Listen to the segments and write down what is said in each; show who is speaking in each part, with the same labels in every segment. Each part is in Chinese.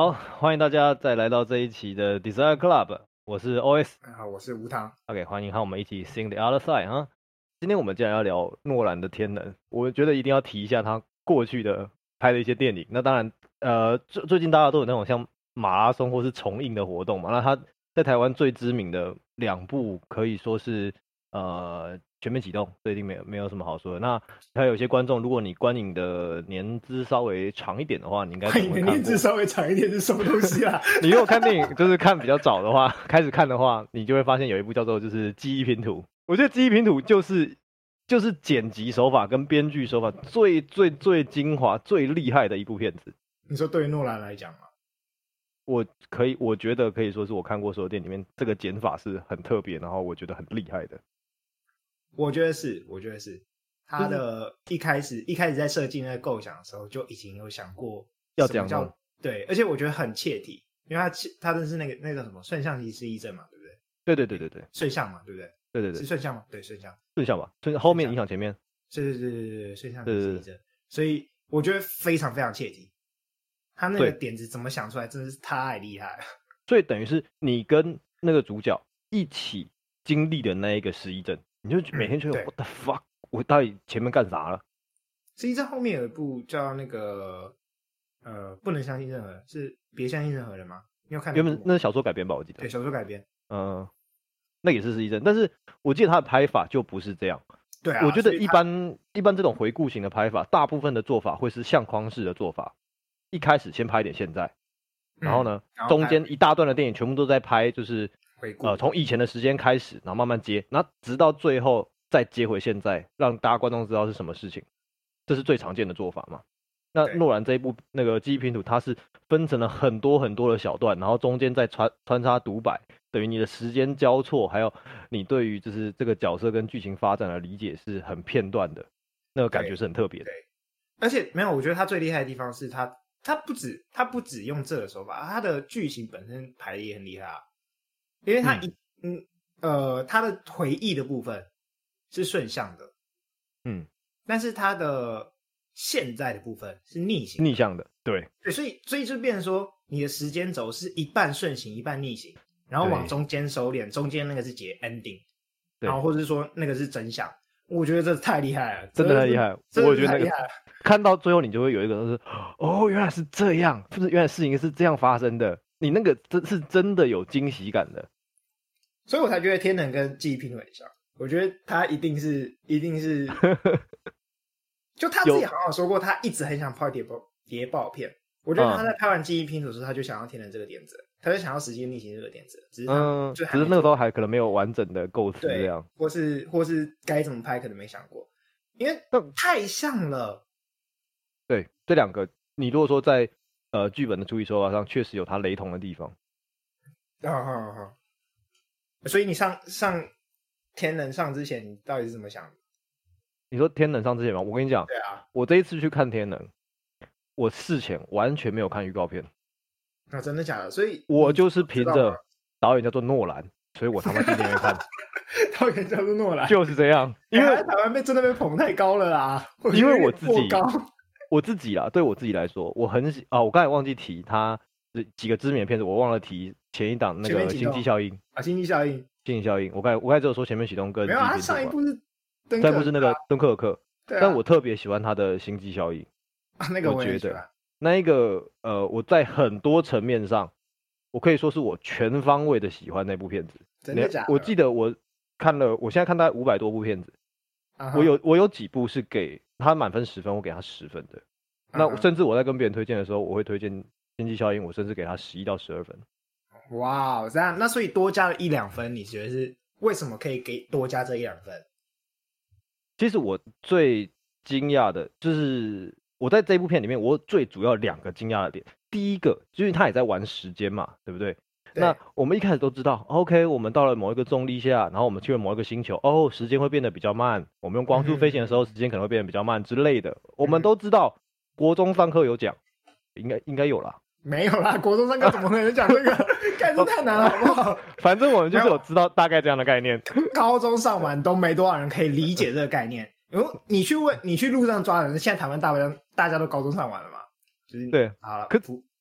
Speaker 1: 好，欢迎大家再来到这一期的 Desire Club，我是 OS，
Speaker 2: 好，我是吴糖。
Speaker 1: OK，欢迎和我们一起 Sing the Other Side 哈。今天我们既然要聊诺兰的《天能》，我觉得一定要提一下他过去的拍的一些电影。那当然，呃，最最近大家都有那种像马拉松或是重映的活动嘛。那他在台湾最知名的两部可以说是呃。全面启动，这一定没有没有什么好说的。那还有一些观众，如果你观影的年资稍微长一点的话，你应该观影的
Speaker 2: 年资稍微长一点是什么东西啊？
Speaker 1: 你如果看电影就是看比较早的话，开始看的话，你就会发现有一部叫做就是记忆拼图。我觉得记忆拼图就是就是剪辑手法跟编剧手法最最最精华、最厉害的一部片子。
Speaker 2: 你说对于诺兰来讲吗？
Speaker 1: 我可以，我觉得可以说是我看过所有电影里面这个剪法是很特别，然后我觉得很厉害的。
Speaker 2: 我觉得是，我觉得是。他的一开始、嗯、一开始在设计那个构想的时候就已经有想过
Speaker 1: 要这样做，
Speaker 2: 对，而且我觉得很切题，因为他他的是那个那个什么顺向提示忆症嘛，对不对？
Speaker 1: 对对对对对，
Speaker 2: 顺向嘛，对不对？
Speaker 1: 对对对，
Speaker 2: 是顺向吗？对，顺向，
Speaker 1: 顺向吧，顺后面影响前面，
Speaker 2: 对对对对对对，顺向提示忆症，所以我觉得非常非常切题，他那个点子怎么想出来，真的是太厉害了。
Speaker 1: 所以等于是你跟那个主角一起经历的那一个失忆症。你就每天觉得 What the fuck，我到底前面干啥了？
Speaker 2: 实际上后面有一部叫那个呃，不能相信任何人，是别相信任何人吗？你有看？
Speaker 1: 原本那是小说改编吧，我记得。
Speaker 2: 对，小说改编。
Speaker 1: 嗯，那也是失忆症，但是我记得他的拍法就不是这样。
Speaker 2: 对啊。
Speaker 1: 我觉得一般一般这种回顾型的拍法，大部分的做法会是相框式的做法，一开始先拍点现在，然后呢，嗯、中间一大段的电影全部都在拍，就是。呃，从以前的时间开始，然后慢慢接，然后直到最后再接回现在，让大家观众知道是什么事情，这是最常见的做法嘛。那诺兰这一部那个记忆拼图，它是分成了很多很多的小段，然后中间再穿穿插独白，等于你的时间交错，还有你对于就是这个角色跟剧情发展的理解是很片段的，那个感觉是很特别的。
Speaker 2: 对，而且没有，我觉得他最厉害的地方是他，他不止他不止用这个手法，他的剧情本身排的也很厉害啊。因为他一嗯，嗯呃，他的回忆的部分是顺向的，
Speaker 1: 嗯，
Speaker 2: 但是他的现在的部分是逆行
Speaker 1: 逆向的，对。
Speaker 2: 对，所以所以就变成说你的时间轴是一半顺行一半逆行，然后往中间收敛，中间那个是结 ending，然后或者是说那个是真相，我觉得这太厉害了，
Speaker 1: 真的太厉害，我觉得那个看到最后你就会有一个就是哦，原来是这样，不是原来事情是这样发生的。你那个真是真的有惊喜感的，
Speaker 2: 所以我才觉得天能跟记忆拼图很像。我觉得他一定是，一定是，就他自己好像说过，他一直很想拍谍报谍报片。我觉得他在拍完记忆拼图的时候，他就想要天能这个点子，他就想要时间逆行这个点子。只是嗯，只是
Speaker 1: 那个时候还可能没有完整的构思这样，
Speaker 2: 或是或是该怎么拍，可能没想过，因为太像了。
Speaker 1: 对，这两个，你如果说在。呃，剧本的处理手法上确实有它雷同的地方。
Speaker 2: 啊哈哈！所以你上上天能上之前，你到底是怎么想的？
Speaker 1: 你说天能上之前吗？我跟你讲，
Speaker 2: 对啊，
Speaker 1: 我这一次去看天能，我事前完全没有看预告片。
Speaker 2: 那、啊、真的假的？所以
Speaker 1: 我就是凭着导演叫做诺兰，所以我他妈今天没看。
Speaker 2: 导演叫做诺兰，
Speaker 1: 就是这样。因为
Speaker 2: 台湾被真的被捧太高了啦。
Speaker 1: 因为我自己。我自己啦，对我自己来说，我很喜啊。我刚才忘记提他几个知名的片子，我忘了提前一档那个《星际效应》
Speaker 2: 啊，《星际效应》《
Speaker 1: 星际效应》。我刚才我刚才只有说前面启动跟
Speaker 2: 没有他，上一部是登
Speaker 1: 再不是那个敦刻尔克，
Speaker 2: 对啊，
Speaker 1: 但我特别喜欢他的《星际效应》
Speaker 2: 啊，那个我觉得
Speaker 1: 那一个呃，我在很多层面上，我可以说是我全方位的喜欢那部片子。
Speaker 2: 真的假的？
Speaker 1: 我记得我看了，我现在看大概五百多部片子，
Speaker 2: 啊、
Speaker 1: 我有我有几部是给。他满分十分，我给他十分的。那甚至我在跟别人推荐的时候，我会推荐《星际效应》，我甚至给他十一到十二分。
Speaker 2: 哇，这样，那所以多加了一两分，你觉得是为什么可以给多加这一两分？
Speaker 1: 其实我最惊讶的就是，我在这部片里面，我最主要两个惊讶的点，第一个就是他也在玩时间嘛，对不对？对，那我们一开始都知道，OK，我们到了某一个重力下，然后我们去了某一个星球，哦，时间会变得比较慢。我们用光速飞行的时候，时间可能会变得比较慢之类的。我们都知道，国中上课有讲，应该应该有啦。
Speaker 2: 没有啦，国中上课怎么可能讲这个？概念太难了，好不好？
Speaker 1: 反正我们就是有知道大概这样的概念。
Speaker 2: 高中上完都没多少人可以理解这个概念。如你去问，你去路上抓人，现在台湾大部分大家都高中上完了嘛？就是
Speaker 1: 对，
Speaker 2: 好了，
Speaker 1: 可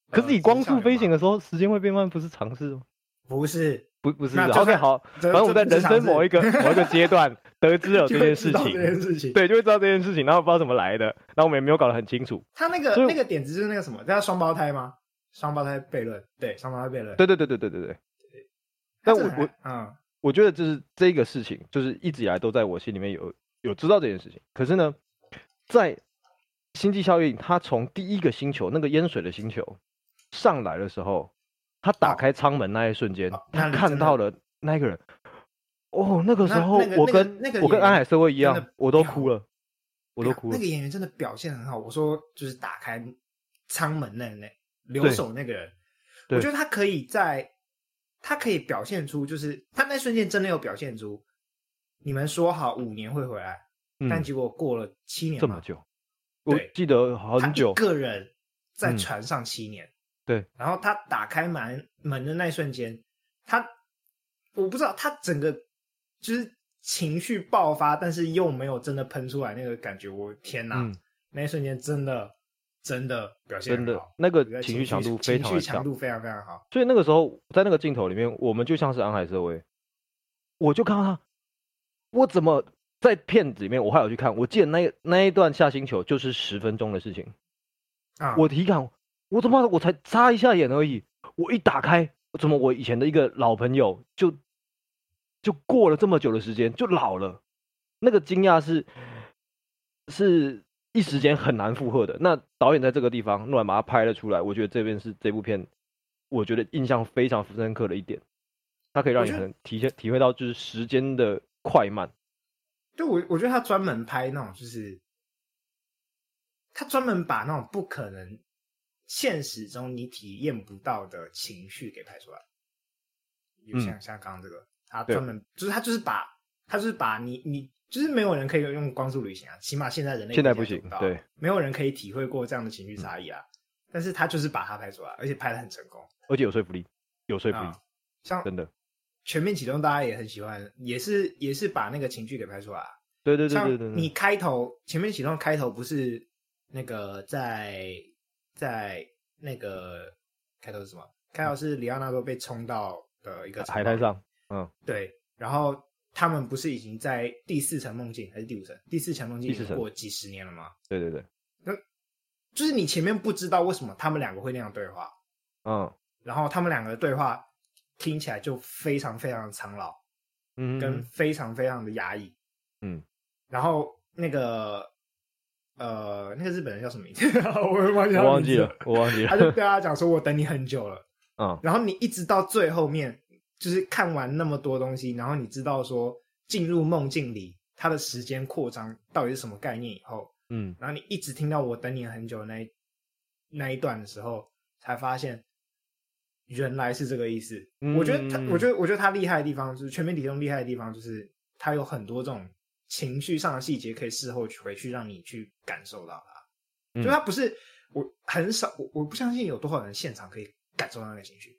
Speaker 1: 可是你光速飞行的时候，时间会变慢，不是常识吗？
Speaker 2: 不是，
Speaker 1: 不不是。OK，好，反正我们在人生某一个 某一个阶段得知了这件事情，
Speaker 2: 这件事情，
Speaker 1: 对，就会知道这件事情，然后不知道怎么来的，然后我们也没有搞得很清楚。
Speaker 2: 他那个那个点子就是那个什么，叫双胞胎吗？双胞胎悖论，对，双胞胎悖论，
Speaker 1: 对对对对对对对。但我我嗯，我觉得就是这个事情，就是一直以来都在我心里面有有知道这件事情。可是呢，在星际效应，它从第一个星球那个淹水的星球上来的时候。他打开舱门那一瞬间，哦、他看到了那个人。哦，那个时候我跟那个、那个、我跟安海社会一样，我都哭了，我都哭了。
Speaker 2: 那个演员真的表现很好。我说就是打开舱门那那留守那个人，我觉得他可以在，他可以表现出，就是他那瞬间真的有表现出，你们说好五年会回来，嗯、但结果过了七年，
Speaker 1: 这么久，我记得很久。
Speaker 2: 一个人在船上七年。
Speaker 1: 嗯对，
Speaker 2: 然后他打开门门的那一瞬间，他我不知道他整个就是情绪爆发，但是又没有真的喷出来那个感觉。我天哪，嗯、那一瞬间真的真的表现很好，
Speaker 1: 那个情绪强度非常
Speaker 2: 情绪强度非常非常好。
Speaker 1: 所以那个时候在那个镜头里面，我们就像是安海瑟薇，我就看到他，我怎么在片子里面我还有去看，我记得那那一段下星球就是十分钟的事情啊，我体感。我他妈的，我才眨一下眼而已，我一打开，怎么我以前的一个老朋友就就过了这么久的时间就老了，那个惊讶是是一时间很难负荷的。那导演在这个地方，诺兰把它拍了出来，我觉得这边是这部片，我觉得印象非常深刻的一点，它可以让你很体现体会到就是时间的快慢。
Speaker 2: 就我我觉得他专门拍那种，就是他专门把那种不可能。现实中你体验不到的情绪给拍出来，就像像刚刚这个，他专门就是他就是把他就是把你你就是没有人可以用光速旅行啊，起码现在人类
Speaker 1: 现在不行，对，
Speaker 2: 没有人可以体会过这样的情绪差异啊。但是他就是把它拍出来，而且拍的很成功，
Speaker 1: 而且有说服力，有说服力，
Speaker 2: 像真的全面启动，大家也很喜欢，也是也是把那个情绪给拍出来。
Speaker 1: 对对对对对，
Speaker 2: 你开头全面启动开头不是那个在。在那个开头是什么？开头是里奥纳多被冲到的一个
Speaker 1: 海滩上，嗯，
Speaker 2: 对。然后他们不是已经在第四层梦境还是第五层？第四层梦境已经过几十年了吗？
Speaker 1: 对对对。
Speaker 2: 那就是你前面不知道为什么他们两个会那样对话，
Speaker 1: 嗯。
Speaker 2: 然后他们两个的对话听起来就非常非常的苍老，嗯，跟非常非常的压抑，嗯。然后那个。呃，那个日本人叫什么名字？我忘记了，
Speaker 1: 我忘记了，我忘记了。
Speaker 2: 他就对他讲说：“我等你很久了。”
Speaker 1: 嗯，
Speaker 2: 然后你一直到最后面，就是看完那么多东西，然后你知道说进入梦境里，它的时间扩张到底是什么概念以后，嗯，然后你一直听到我等你很久的那一那一段的时候，才发现原来是这个意思。嗯，我觉得他，我觉得，我觉得他厉害的地方就是全面启动厉害的地方就是他有很多这种。情绪上的细节可以事后回去让你去感受到它，就它不是我很少，我我不相信有多少人现场可以感受到那个情绪。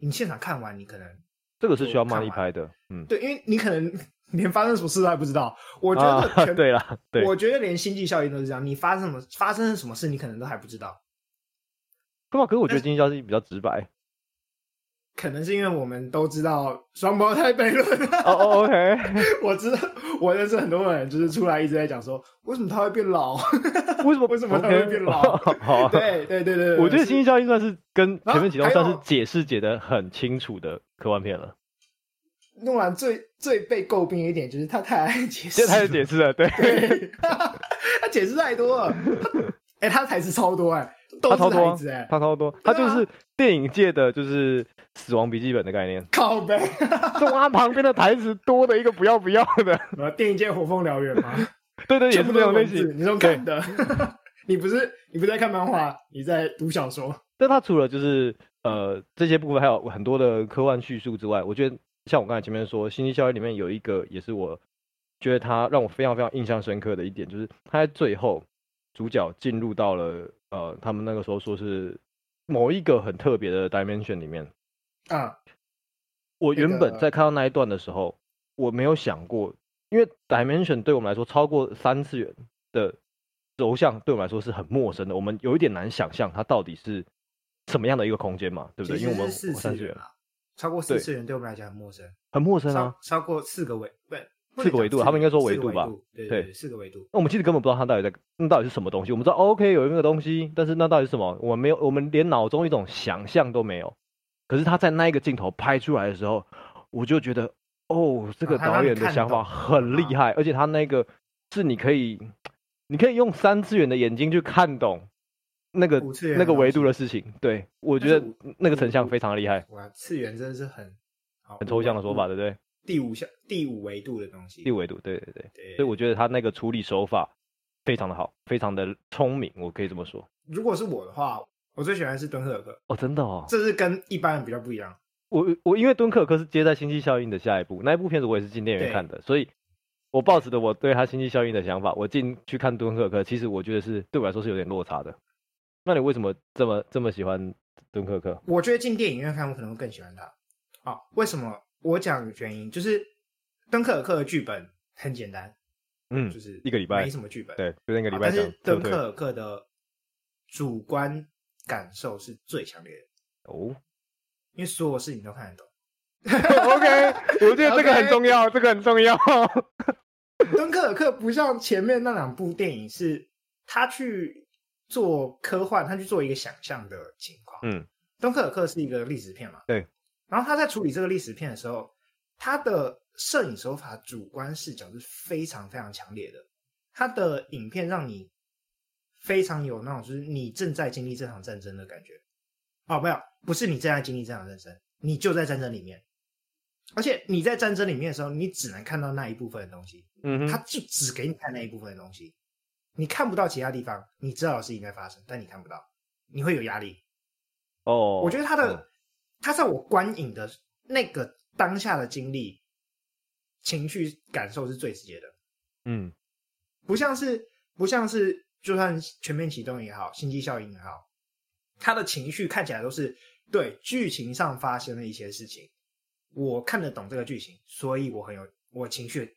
Speaker 2: 你现场看完，你可能
Speaker 1: 这个是需要慢一拍的，嗯，
Speaker 2: 对，因为你可能连发生什么事都还不知道。我觉得
Speaker 1: 对了，对，
Speaker 2: 我觉得连星际效应都是这样，你发生什么发生什么事，你可能都还不知道。
Speaker 1: 干嘛？可是我觉得星际效应比较直白。
Speaker 2: 可能是因为我们都知道双胞胎悖论。
Speaker 1: 哦哦，OK，
Speaker 2: 我知道，我认识很多人，就是出来一直在讲说，为什么他会变老？为什么？为什么他会变老？好，对对对对，
Speaker 1: 我觉得《星际效应》算是跟前面几段算是解释解得很清楚的科幻片了。
Speaker 2: 诺兰最最被诟病的一点就是他太爱解释，
Speaker 1: 太爱解释了，对，
Speaker 2: 他解释太多了。哎，他台词超多哎。
Speaker 1: 他超多，他超多，他就是电影界的就是《死亡笔记本》的概念。
Speaker 2: 靠北，
Speaker 1: 就他旁边的台词多的一个不要不要的。
Speaker 2: 电影界火凤燎原吗？
Speaker 1: 对对，也是这种类型。
Speaker 2: 你这种看的，你不是你不在看漫画，你在读小说。
Speaker 1: 但他除了就是呃这些部分，还有很多的科幻叙述之外，我觉得像我刚才前面说，《星际效应》里面有一个也是我觉得他让我非常非常印象深刻的一点，就是他在最后主角进入到了。呃，他们那个时候说是某一个很特别的 dimension 里面
Speaker 2: 啊。
Speaker 1: 我原本在看到那一段的时候，我没有想过，因为 dimension 对我们来说超过三次元的轴向对我们来说是很陌生的，我们有一点难想象它到底是什么样的一个空间嘛，对不对？因为我们
Speaker 2: 四次元啊，超过四次元对我们来讲很陌生，
Speaker 1: 很陌生啊。
Speaker 2: 超过四个维，不，
Speaker 1: 四个维度，他们应该说维度吧？
Speaker 2: 对对，四个维度。
Speaker 1: 那我们其实根本不知道它到底在，那到底是什么东西？我们知道 OK 有一个东西，但是那到底是什么？我们没有，我们连脑中一种想象都没有。可是他在那一个镜头拍出来的时候，我就觉得，哦，这个导演的想法很厉害，而且他那个是你可以，你可以用三次元的眼睛去看懂那个那个维度的事情。对，我觉得那个成像非常厉害。
Speaker 2: 哇，次元真的是很
Speaker 1: 很抽象的说法，对不对？
Speaker 2: 第五项第五维度的东西，
Speaker 1: 第五维度，对对对。所以我觉得他那个处理手法非常的好，非常的聪明，我可以这么说。
Speaker 2: 如果是我的话。我最喜欢的是敦刻尔克
Speaker 1: 哦，真的哦，
Speaker 2: 这是跟一般人比较不一样。
Speaker 1: 我我因为敦刻尔克是接在《星际效应》的下一部，那一部片子我也是进电影院看的，所以我抱持的我对他《星际效应》的想法，我进去看敦刻尔克，其实我觉得是对我来说是有点落差的。那你为什么这么这么喜欢敦刻尔克？
Speaker 2: 我觉得进电影院看，我可能会更喜欢他。啊，为什么？我讲原因就是敦刻尔克的剧本很简单，
Speaker 1: 嗯，
Speaker 2: 就是
Speaker 1: 一个礼拜
Speaker 2: 没什么剧本，
Speaker 1: 对，就那个礼拜。
Speaker 2: 但是敦刻尔克的主观。感受是最强烈的哦，因为所有事情都看得懂。
Speaker 1: OK，我觉得这个很重要.这个很重要。
Speaker 2: 敦刻尔克不像前面那两部电影，是他去做科幻，他去做一个想象的情况。嗯，敦刻尔克是一个历史片嘛？
Speaker 1: 对。
Speaker 2: 然后他在处理这个历史片的时候，他的摄影手法主观视角是非常非常强烈的。他的影片让你。非常有那种，就是你正在经历这场战争的感觉。哦，没有，不是你正在经历这场战争，你就在战争里面。而且你在战争里面的时候，你只能看到那一部分的东西。嗯哼，他就只给你看那一部分的东西，你看不到其他地方。你知道的事情在发生，但你看不到，你会有压力。哦，我觉得他的，哦、他在我观影的那个当下的经历、情绪感受是最直接的。嗯，不像是，不像是。就算全面启动也好，星际效应也好，他的情绪看起来都是对剧情上发生的一些事情，我看得懂这个剧情，所以我很有我情绪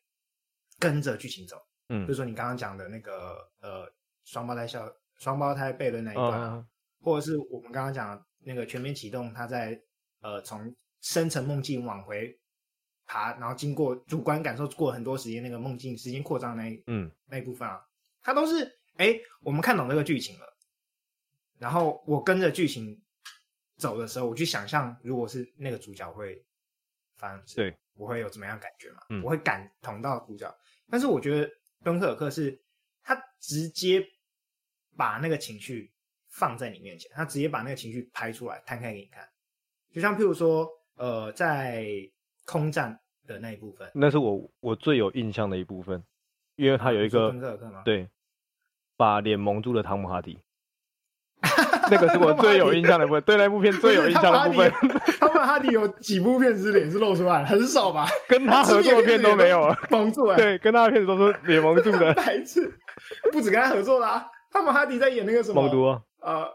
Speaker 2: 跟着剧情走。嗯，比如说你刚刚讲的那个呃双胞胎笑双胞胎悖论那一段或者是我们刚刚讲的那个全面启动，他在呃从深层梦境往回爬，然后经过主观感受过很多时间那个梦境时间扩张那嗯那一部分啊，它都是。哎，我们看懂这个剧情了，然后我跟着剧情走的时候，我去想象，如果是那个主角会发生，对，我会有怎么样感觉嘛？嗯，我会感同到主角。但是我觉得敦刻尔克是他直接把那个情绪放在你面前，他直接把那个情绪拍出来，摊开给你看。就像譬如说，呃，在空战的那一部分，
Speaker 1: 那是我我最有印象的一部分，因为他有一个
Speaker 2: 敦刻尔克吗？
Speaker 1: 对。把脸蒙住的汤姆哈迪，那个是我最有印象的部分，对那部片最有印象的部分。
Speaker 2: 汤姆哈迪有几部片子脸是露出来，很少吧？
Speaker 1: 跟他合作的片都没有 了，
Speaker 2: 蒙住哎。
Speaker 1: 对，跟他的片子都是脸蒙住的。
Speaker 2: 白痴，不止跟他合作啦，汤姆哈迪在演那个什么？
Speaker 1: 蒙毒啊。呃。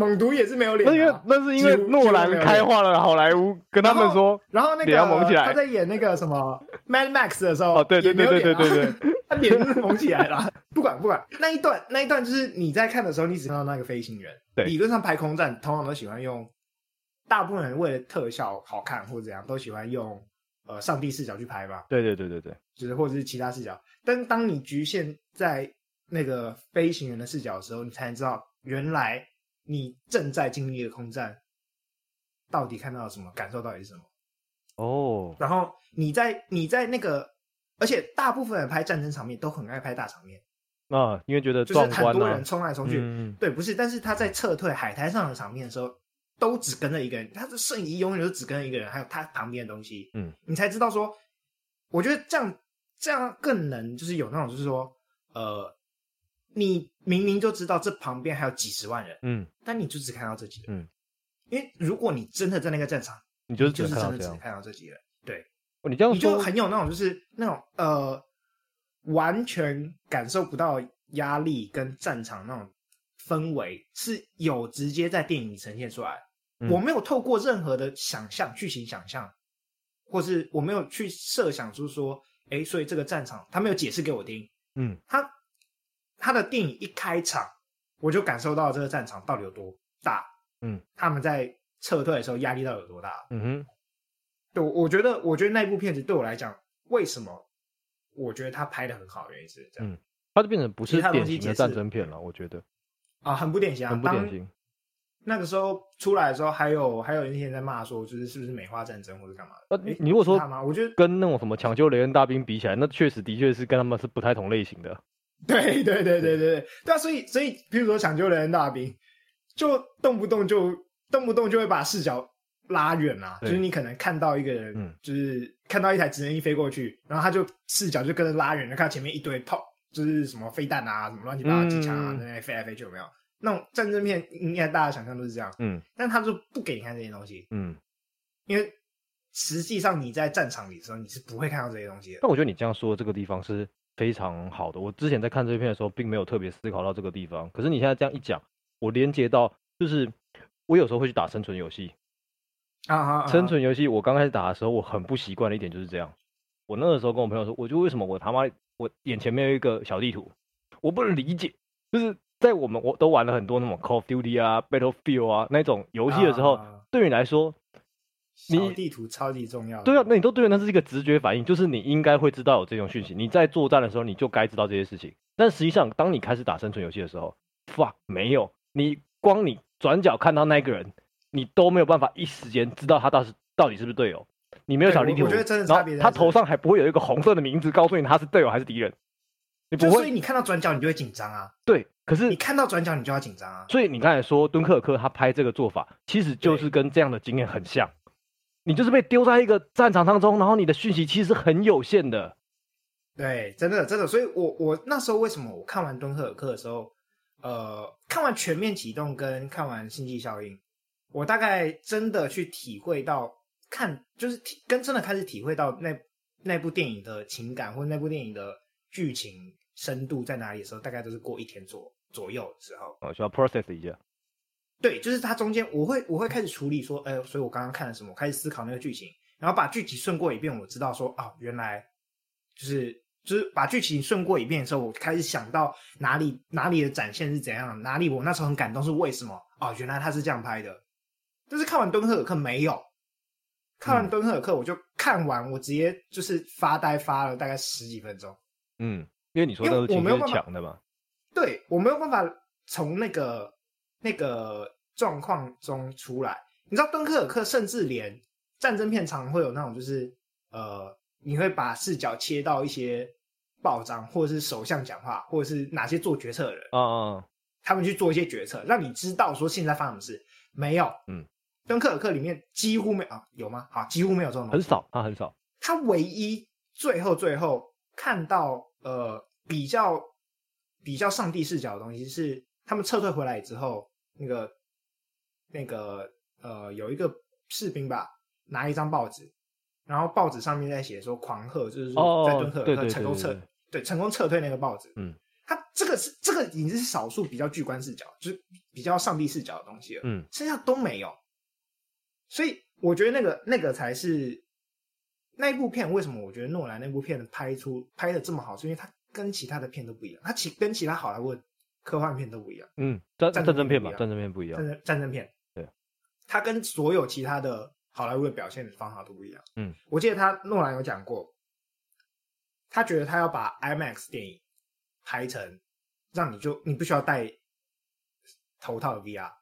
Speaker 2: 猛毒也是没有脸，
Speaker 1: 那因为那是因为诺兰开化了好莱坞，跟他们说，
Speaker 2: 然后那个他在演那个什么 Mad Max 的时候，
Speaker 1: 哦对对对对对对对，
Speaker 2: 他脸是蒙起来了。不管不管，那一段那一段就是你在看的时候，你只看到那个飞行员。对，理论上拍空战通常都喜欢用，大部分人为了特效好看或者怎样，都喜欢用呃上帝视角去拍吧。
Speaker 1: 对对对对对，
Speaker 2: 就是或者是其他视角。但当你局限在那个飞行员的视角的时候，你才能知道原来。你正在经历的空战，到底看到了什么？感受到底是什么？哦。Oh. 然后你在你在那个，而且大部分人拍战争场面都很爱拍大场面
Speaker 1: 啊，uh, 因为觉得
Speaker 2: 就是很多人冲来冲去。嗯、对，不是，但是他在撤退海滩上的场面的时候，都只跟着一个人，他的瞬移永远都只跟着一个人，还有他旁边的东西。嗯，你才知道说，我觉得这样这样更能就是有那种就是说，呃。你明明就知道这旁边还有几十万人，嗯，但你就只看到这几个人，嗯，因为如果你真的在那个战场，
Speaker 1: 你就是
Speaker 2: 真的只看到这几个人，对，
Speaker 1: 你这样，
Speaker 2: 你就很有那种就是那种呃，完全感受不到压力跟战场那种氛围是有直接在电影里呈现出来，嗯，我没有透过任何的想象剧情想象，或是我没有去设想出说，哎，所以这个战场他没有解释给我听，嗯，他。他的电影一开场，我就感受到这个战场到底有多大，
Speaker 1: 嗯，
Speaker 2: 他们在撤退的时候压力到底有多大？
Speaker 1: 嗯哼，
Speaker 2: 对，我觉得，我觉得那部片子对我来讲，为什么我觉得他拍的很好的原因是这样，
Speaker 1: 嗯，他就变成不是典型的战争片了，我觉得
Speaker 2: 啊，很不典型啊，
Speaker 1: 很不典型。
Speaker 2: 那个时候出来的时候，还有还有一些人在骂说，就是是不是美化战争或者干嘛的？
Speaker 1: 呃，你如果说
Speaker 2: 我觉得
Speaker 1: 跟那种什么抢救雷恩大兵比起来，那确实的确是跟他们是不太同类型的。
Speaker 2: 对对对对对对，对。啊，所以所以，比如说抢救雷恩大兵，就动不动就动不动就会把视角拉远啊，就是你可能看到一个人，嗯，就是看到一台直升机飞过去，然后他就视角就跟着拉远，就看到前面一堆炮，就是什么飞弹啊，什么乱七八糟机枪啊，在那飞来飞去，有没有？那种战争片应该大家想象都是这样，嗯，但他就不给你看这些东西，嗯，因为实际上你在战场里的时候，你是不会看到这些东西的。
Speaker 1: 但我觉得你这样说的这个地方是非常好的。我之前在看这片的时候，并没有特别思考到这个地方。可是你现在这样一讲，我连接到就是我有时候会去打生存游戏
Speaker 2: 啊，啊，啊，
Speaker 1: 生存游戏我刚开始打的时候，我很不习惯的一点就是这样。我那个时候跟我朋友说，我就为什么我他妈我眼前没有一个小地图，我不能理解，就是。在我们我都玩了很多那种 Call of Duty 啊、Battlefield 啊那种游戏的时候，啊、对你来说，
Speaker 2: 小地图超级重要。
Speaker 1: 对啊，那你都对，那是一个直觉反应，就是你应该会知道有这种讯息。你在作战的时候，你就该知道这些事情。但实际上，当你开始打生存游戏的时候，fuck，没有，你光你转角看到那个人，你都没有办法一时间知道他到是到底是不是队友。你没有小地图，
Speaker 2: 我觉得真的差别。
Speaker 1: 他头上还不会有一个红色的名字告诉你他是队友还是敌人。你不会，
Speaker 2: 所以你看到转角你就会紧张啊。
Speaker 1: 对。可是
Speaker 2: 你看到转角，你就要紧张啊！
Speaker 1: 所以你刚才说敦刻尔克他拍这个做法，其实就是跟这样的经验很像。你就是被丢在一个战场当中，然后你的讯息其实很有限的。
Speaker 2: 对，真的真的。所以我我那时候为什么我看完敦刻尔克的时候，呃，看完全面启动跟看完星际效应，我大概真的去体会到看，就是体跟真的开始体会到那那部电影的情感或者那部电影的剧情深度在哪里的时候，大概都是过一天左左右的时候，
Speaker 1: 哦，需要 process 一下。
Speaker 2: 对，就是它中间，我会我会开始处理说，哎，所以我刚刚看了什么，我开始思考那个剧情，然后把剧情顺过一遍，我知道说，哦，原来就是就是把剧情顺过一遍的时候，我开始想到哪里哪里的展现是怎样，哪里我那时候很感动是为什么？哦，原来他是这样拍的。但是看完敦刻尔克没有，看完敦刻尔克我就看完，我直接就是发呆发了大概十几分钟。
Speaker 1: 嗯。因为你说的是强的嘛，
Speaker 2: 对，我没有办法从那个那个状况中出来。你知道，敦刻尔克甚至连战争片常会有那种，就是呃，你会把视角切到一些报章，或者是首相讲话，或者是哪些做决策的人，
Speaker 1: 嗯嗯，
Speaker 2: 他们去做一些决策，让你知道说现在发生什么事。没有，嗯，敦刻尔克里面几乎没啊，有吗？好，几乎没有这种，
Speaker 1: 很少，他很少。
Speaker 2: 他唯一最后最后看到。呃，比较比较上帝视角的东西是他们撤退回来之后，那个那个呃，有一个士兵吧，拿一张报纸，然后报纸上面在写说狂贺，就是说在敦刻尔克成功撤，哦、对，成功撤退那个报纸。嗯，他这个是这个已经是少数比较巨观视角，就是比较上帝视角的东西了。嗯，剩下都没有，所以我觉得那个那个才是。那一部片为什么我觉得诺兰那部片拍出拍的这么好？是因为它跟其他的片都不一样，它其跟其他好莱坞科幻片都不一样。
Speaker 1: 嗯，战战争片吧，战争片不一样。
Speaker 2: 战争战争片，对，它跟所有其他的好莱坞的表现的方法都不一样。嗯，我记得他诺兰有讲过，他觉得他要把 IMAX 电影拍成让你就你不需要戴头套的 VR。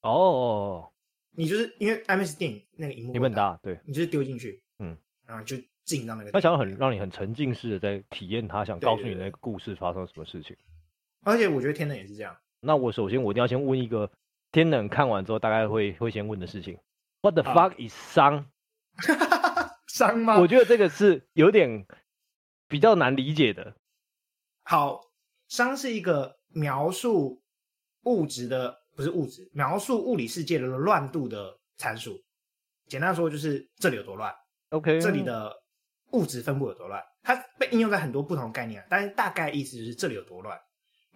Speaker 1: 哦，哦,哦
Speaker 2: 你就是因为 IMAX 电影那个荧幕
Speaker 1: 很大，对，
Speaker 2: 你就是丢进去。嗯然后就进到那个，
Speaker 1: 他想要很让你很沉浸式的在体验他想告诉你的那个故事发生了什么事情。
Speaker 2: 而且我觉得天冷也是这样。
Speaker 1: 那我首先我一定要先问一个天冷看完之后大概会会先问的事情：What the fuck is 伤？
Speaker 2: 伤吗？
Speaker 1: 我觉得这个是有点比较难理解的。
Speaker 2: 好，伤是一个描述物质的，不是物质，描述物理世界的乱度的参数。简单说就是这里有多乱。
Speaker 1: OK，
Speaker 2: 这里的物质分布有多乱？它被应用在很多不同的概念，但是大概意思就是这里有多乱。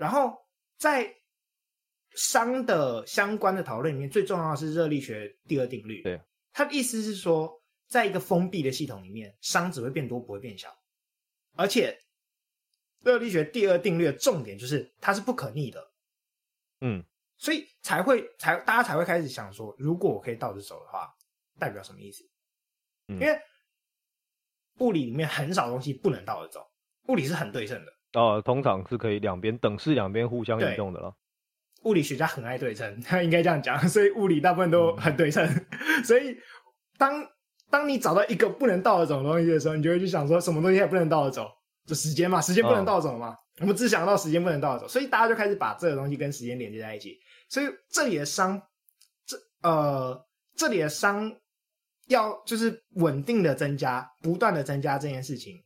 Speaker 2: 然后在熵的相关的讨论里面，最重要的是热力学第二定律。
Speaker 1: 对，
Speaker 2: 它的意思是说，在一个封闭的系统里面，熵只会变多，不会变小。而且热力学第二定律的重点就是它是不可逆的。
Speaker 1: 嗯，
Speaker 2: 所以才会才大家才会开始想说，如果我可以倒着走的话，代表什么意思？嗯、因为物理里面很少东西不能倒着走，物理是很对称的。
Speaker 1: 哦，通常是可以两边等式两边互相移动的了。
Speaker 2: 物理学家很爱对称，他 应该这样讲，所以物理大部分都很对称。嗯、所以当当你找到一个不能倒着走的东西的时候，你就会去想说，什么东西也不能倒着走？就时间嘛，时间不能倒着走嘛。哦、我们只想到时间不能倒着走，所以大家就开始把这个东西跟时间连接在一起。所以这里的熵，这呃，这里的熵要就是稳定的增加，不断的增加这件事情，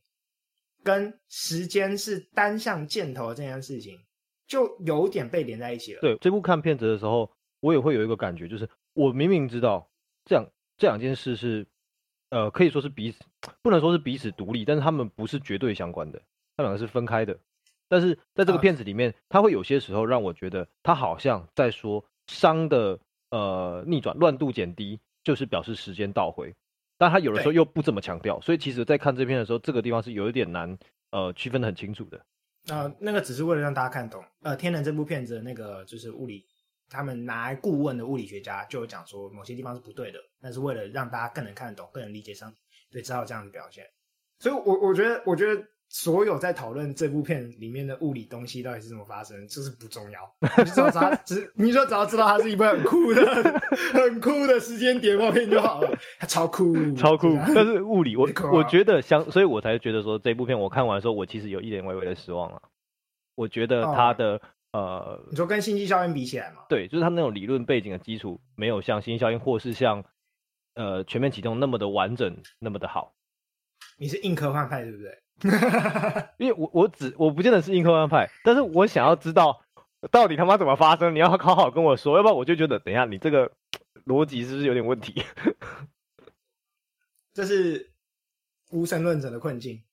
Speaker 2: 跟时间是单向箭头的这件事情，就有点被连在一起了。
Speaker 1: 对，这部看片子的时候，我也会有一个感觉，就是我明明知道这两这两件事是，呃，可以说是彼此不能说是彼此独立，但是他们不是绝对相关的，他两个是分开的。但是在这个片子里面，他会有些时候让我觉得他好像在说熵的呃逆转乱度减低，就是表示时间倒回，但他有的时候又不怎么强调，所以其实，在看这篇的时候，这个地方是有一点难呃区分的很清楚的。
Speaker 2: 呃，那个只是为了让大家看懂。呃，《天能》这部片子的那个就是物理，他们拿来顾问的物理学家就有讲说某些地方是不对的，但是为了让大家更能看得懂、更能理解上，对，只好这样的表现。所以我，我我觉得，我觉得。所有在讨论这部片里面的物理东西到底是怎么发生，就是不重要。你 只要它只，你说只要知道它是一部很酷的、很酷的时间谍画片就好了。它超酷，
Speaker 1: 超酷。但是物理，我 我觉得相，所以我才觉得说这部片我看完的时候，我其实有一点微微的失望了。我觉得它的、哦、呃，
Speaker 2: 你说跟星际效应比起来嘛？
Speaker 1: 对，就是它那种理论背景的基础没有像星际效应或是像呃全面启动那么的完整，那么的好。
Speaker 2: 你是硬科幻派对不对？
Speaker 1: 因为我我只我不见得是硬科幻派，但是我想要知道到底他妈怎么发生，你要好好跟我说，要不然我就觉得等一下你这个逻辑是不是有点问题？
Speaker 2: 这是无神论者的困境。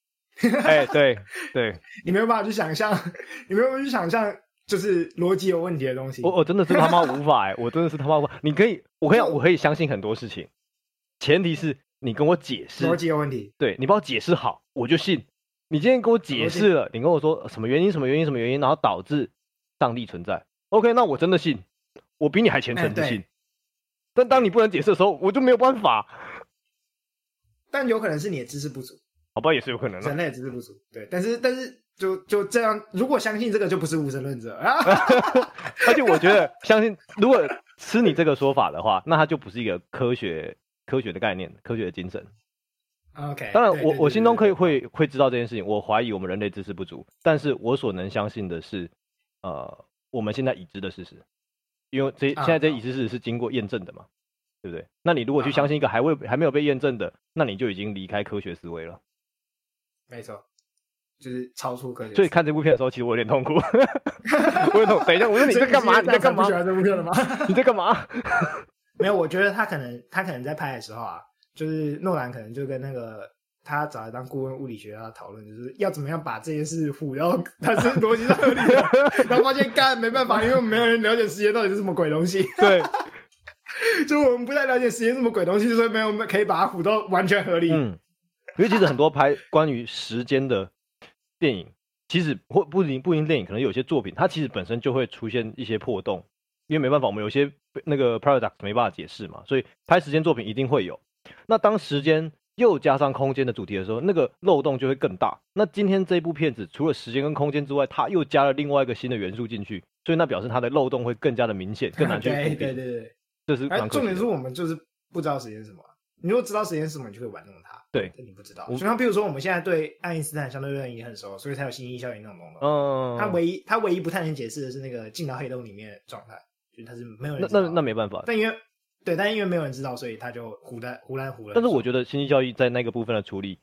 Speaker 1: 哎、欸，对对，
Speaker 2: 你没有办法去想象，你没有办法去想象，就是逻辑有问题的东西。
Speaker 1: 我我真的是他妈无法哎，我真的是他妈无法。你可以，我可以，我可以相信很多事情，前提是你跟我解释
Speaker 2: 逻辑有问题，
Speaker 1: 对你帮我解释好，我就信。你今天跟我解释了，你跟我说什么原因？什么原因？什么原因？然后导致上帝存在？OK，那我真的信，我比你还虔诚的信。但当你不能解释的时候，我就没有办法。
Speaker 2: 但有可能是你的知识不足，
Speaker 1: 好吧，也是有可能的。
Speaker 2: 人类的知识不足，对。但是，但是就就这样，如果相信这个，就不是无神论者啊。
Speaker 1: 而且，我觉得相信，如果吃你这个说法的话，那它就不是一个科学科学的概念，科学的精神。
Speaker 2: OK，
Speaker 1: 当然我，我我心中可以会会知道这件事情。我怀疑我们人类知识不足，但是我所能相信的是，呃，我们现在已知的事实，因为这现在这已知事实是经过验证的嘛，对不对？那你如果去相信一个还未还没有被验证的，那你就已经离开科学思维了。
Speaker 2: 没错，就是超出科学。
Speaker 1: 所以看这部片的时候，其实我有点痛苦。我有点痛。等一下，我说你在干嘛？你在干嘛？
Speaker 2: 不喜欢这部片了吗？
Speaker 1: 你在干嘛？
Speaker 2: 没有，我觉得他可能他可能在拍的时候啊。就是诺兰可能就跟那个他找来当顾问物理学家讨论，就是要怎么样把这件事唬到他是逻辑上合理的，然后发现干没办法，因为没有人了解时间到底是什么鬼东西。
Speaker 1: 对，
Speaker 2: 就我们不太了解时间是什么鬼东西，所以没有可以把它唬到完全合理。
Speaker 1: 嗯，因为其实很多拍关于时间的电影，其实或不一定不一定电影，可能有些作品它其实本身就会出现一些破洞，因为没办法，我们有些那个 paradox 没办法解释嘛，所以拍时间作品一定会有。那当时间又加上空间的主题的时候，那个漏洞就会更大。那今天这部片子除了时间跟空间之外，它又加了另外一个新的元素进去，所以那表示它的漏洞会更加的明显，更难去 对
Speaker 2: 对对对，
Speaker 1: 这是。
Speaker 2: 哎，重点是我们就是不知道时间是什么。你如果知道时间是什么，你就会玩弄它。
Speaker 1: 对，
Speaker 2: 你不知道。就像比如说，我们现在对爱因斯坦相对论也很熟，所以才有星际效应那种东西。嗯。他唯一他唯一不太能解释的是那个进到黑洞里面的状态，就是他是没有人。
Speaker 1: 那那那没办法。
Speaker 2: 但因为。对，但因为没有人知道，所以他就胡来胡来胡来。
Speaker 1: 但是我觉得星际效应在那个部分的处理，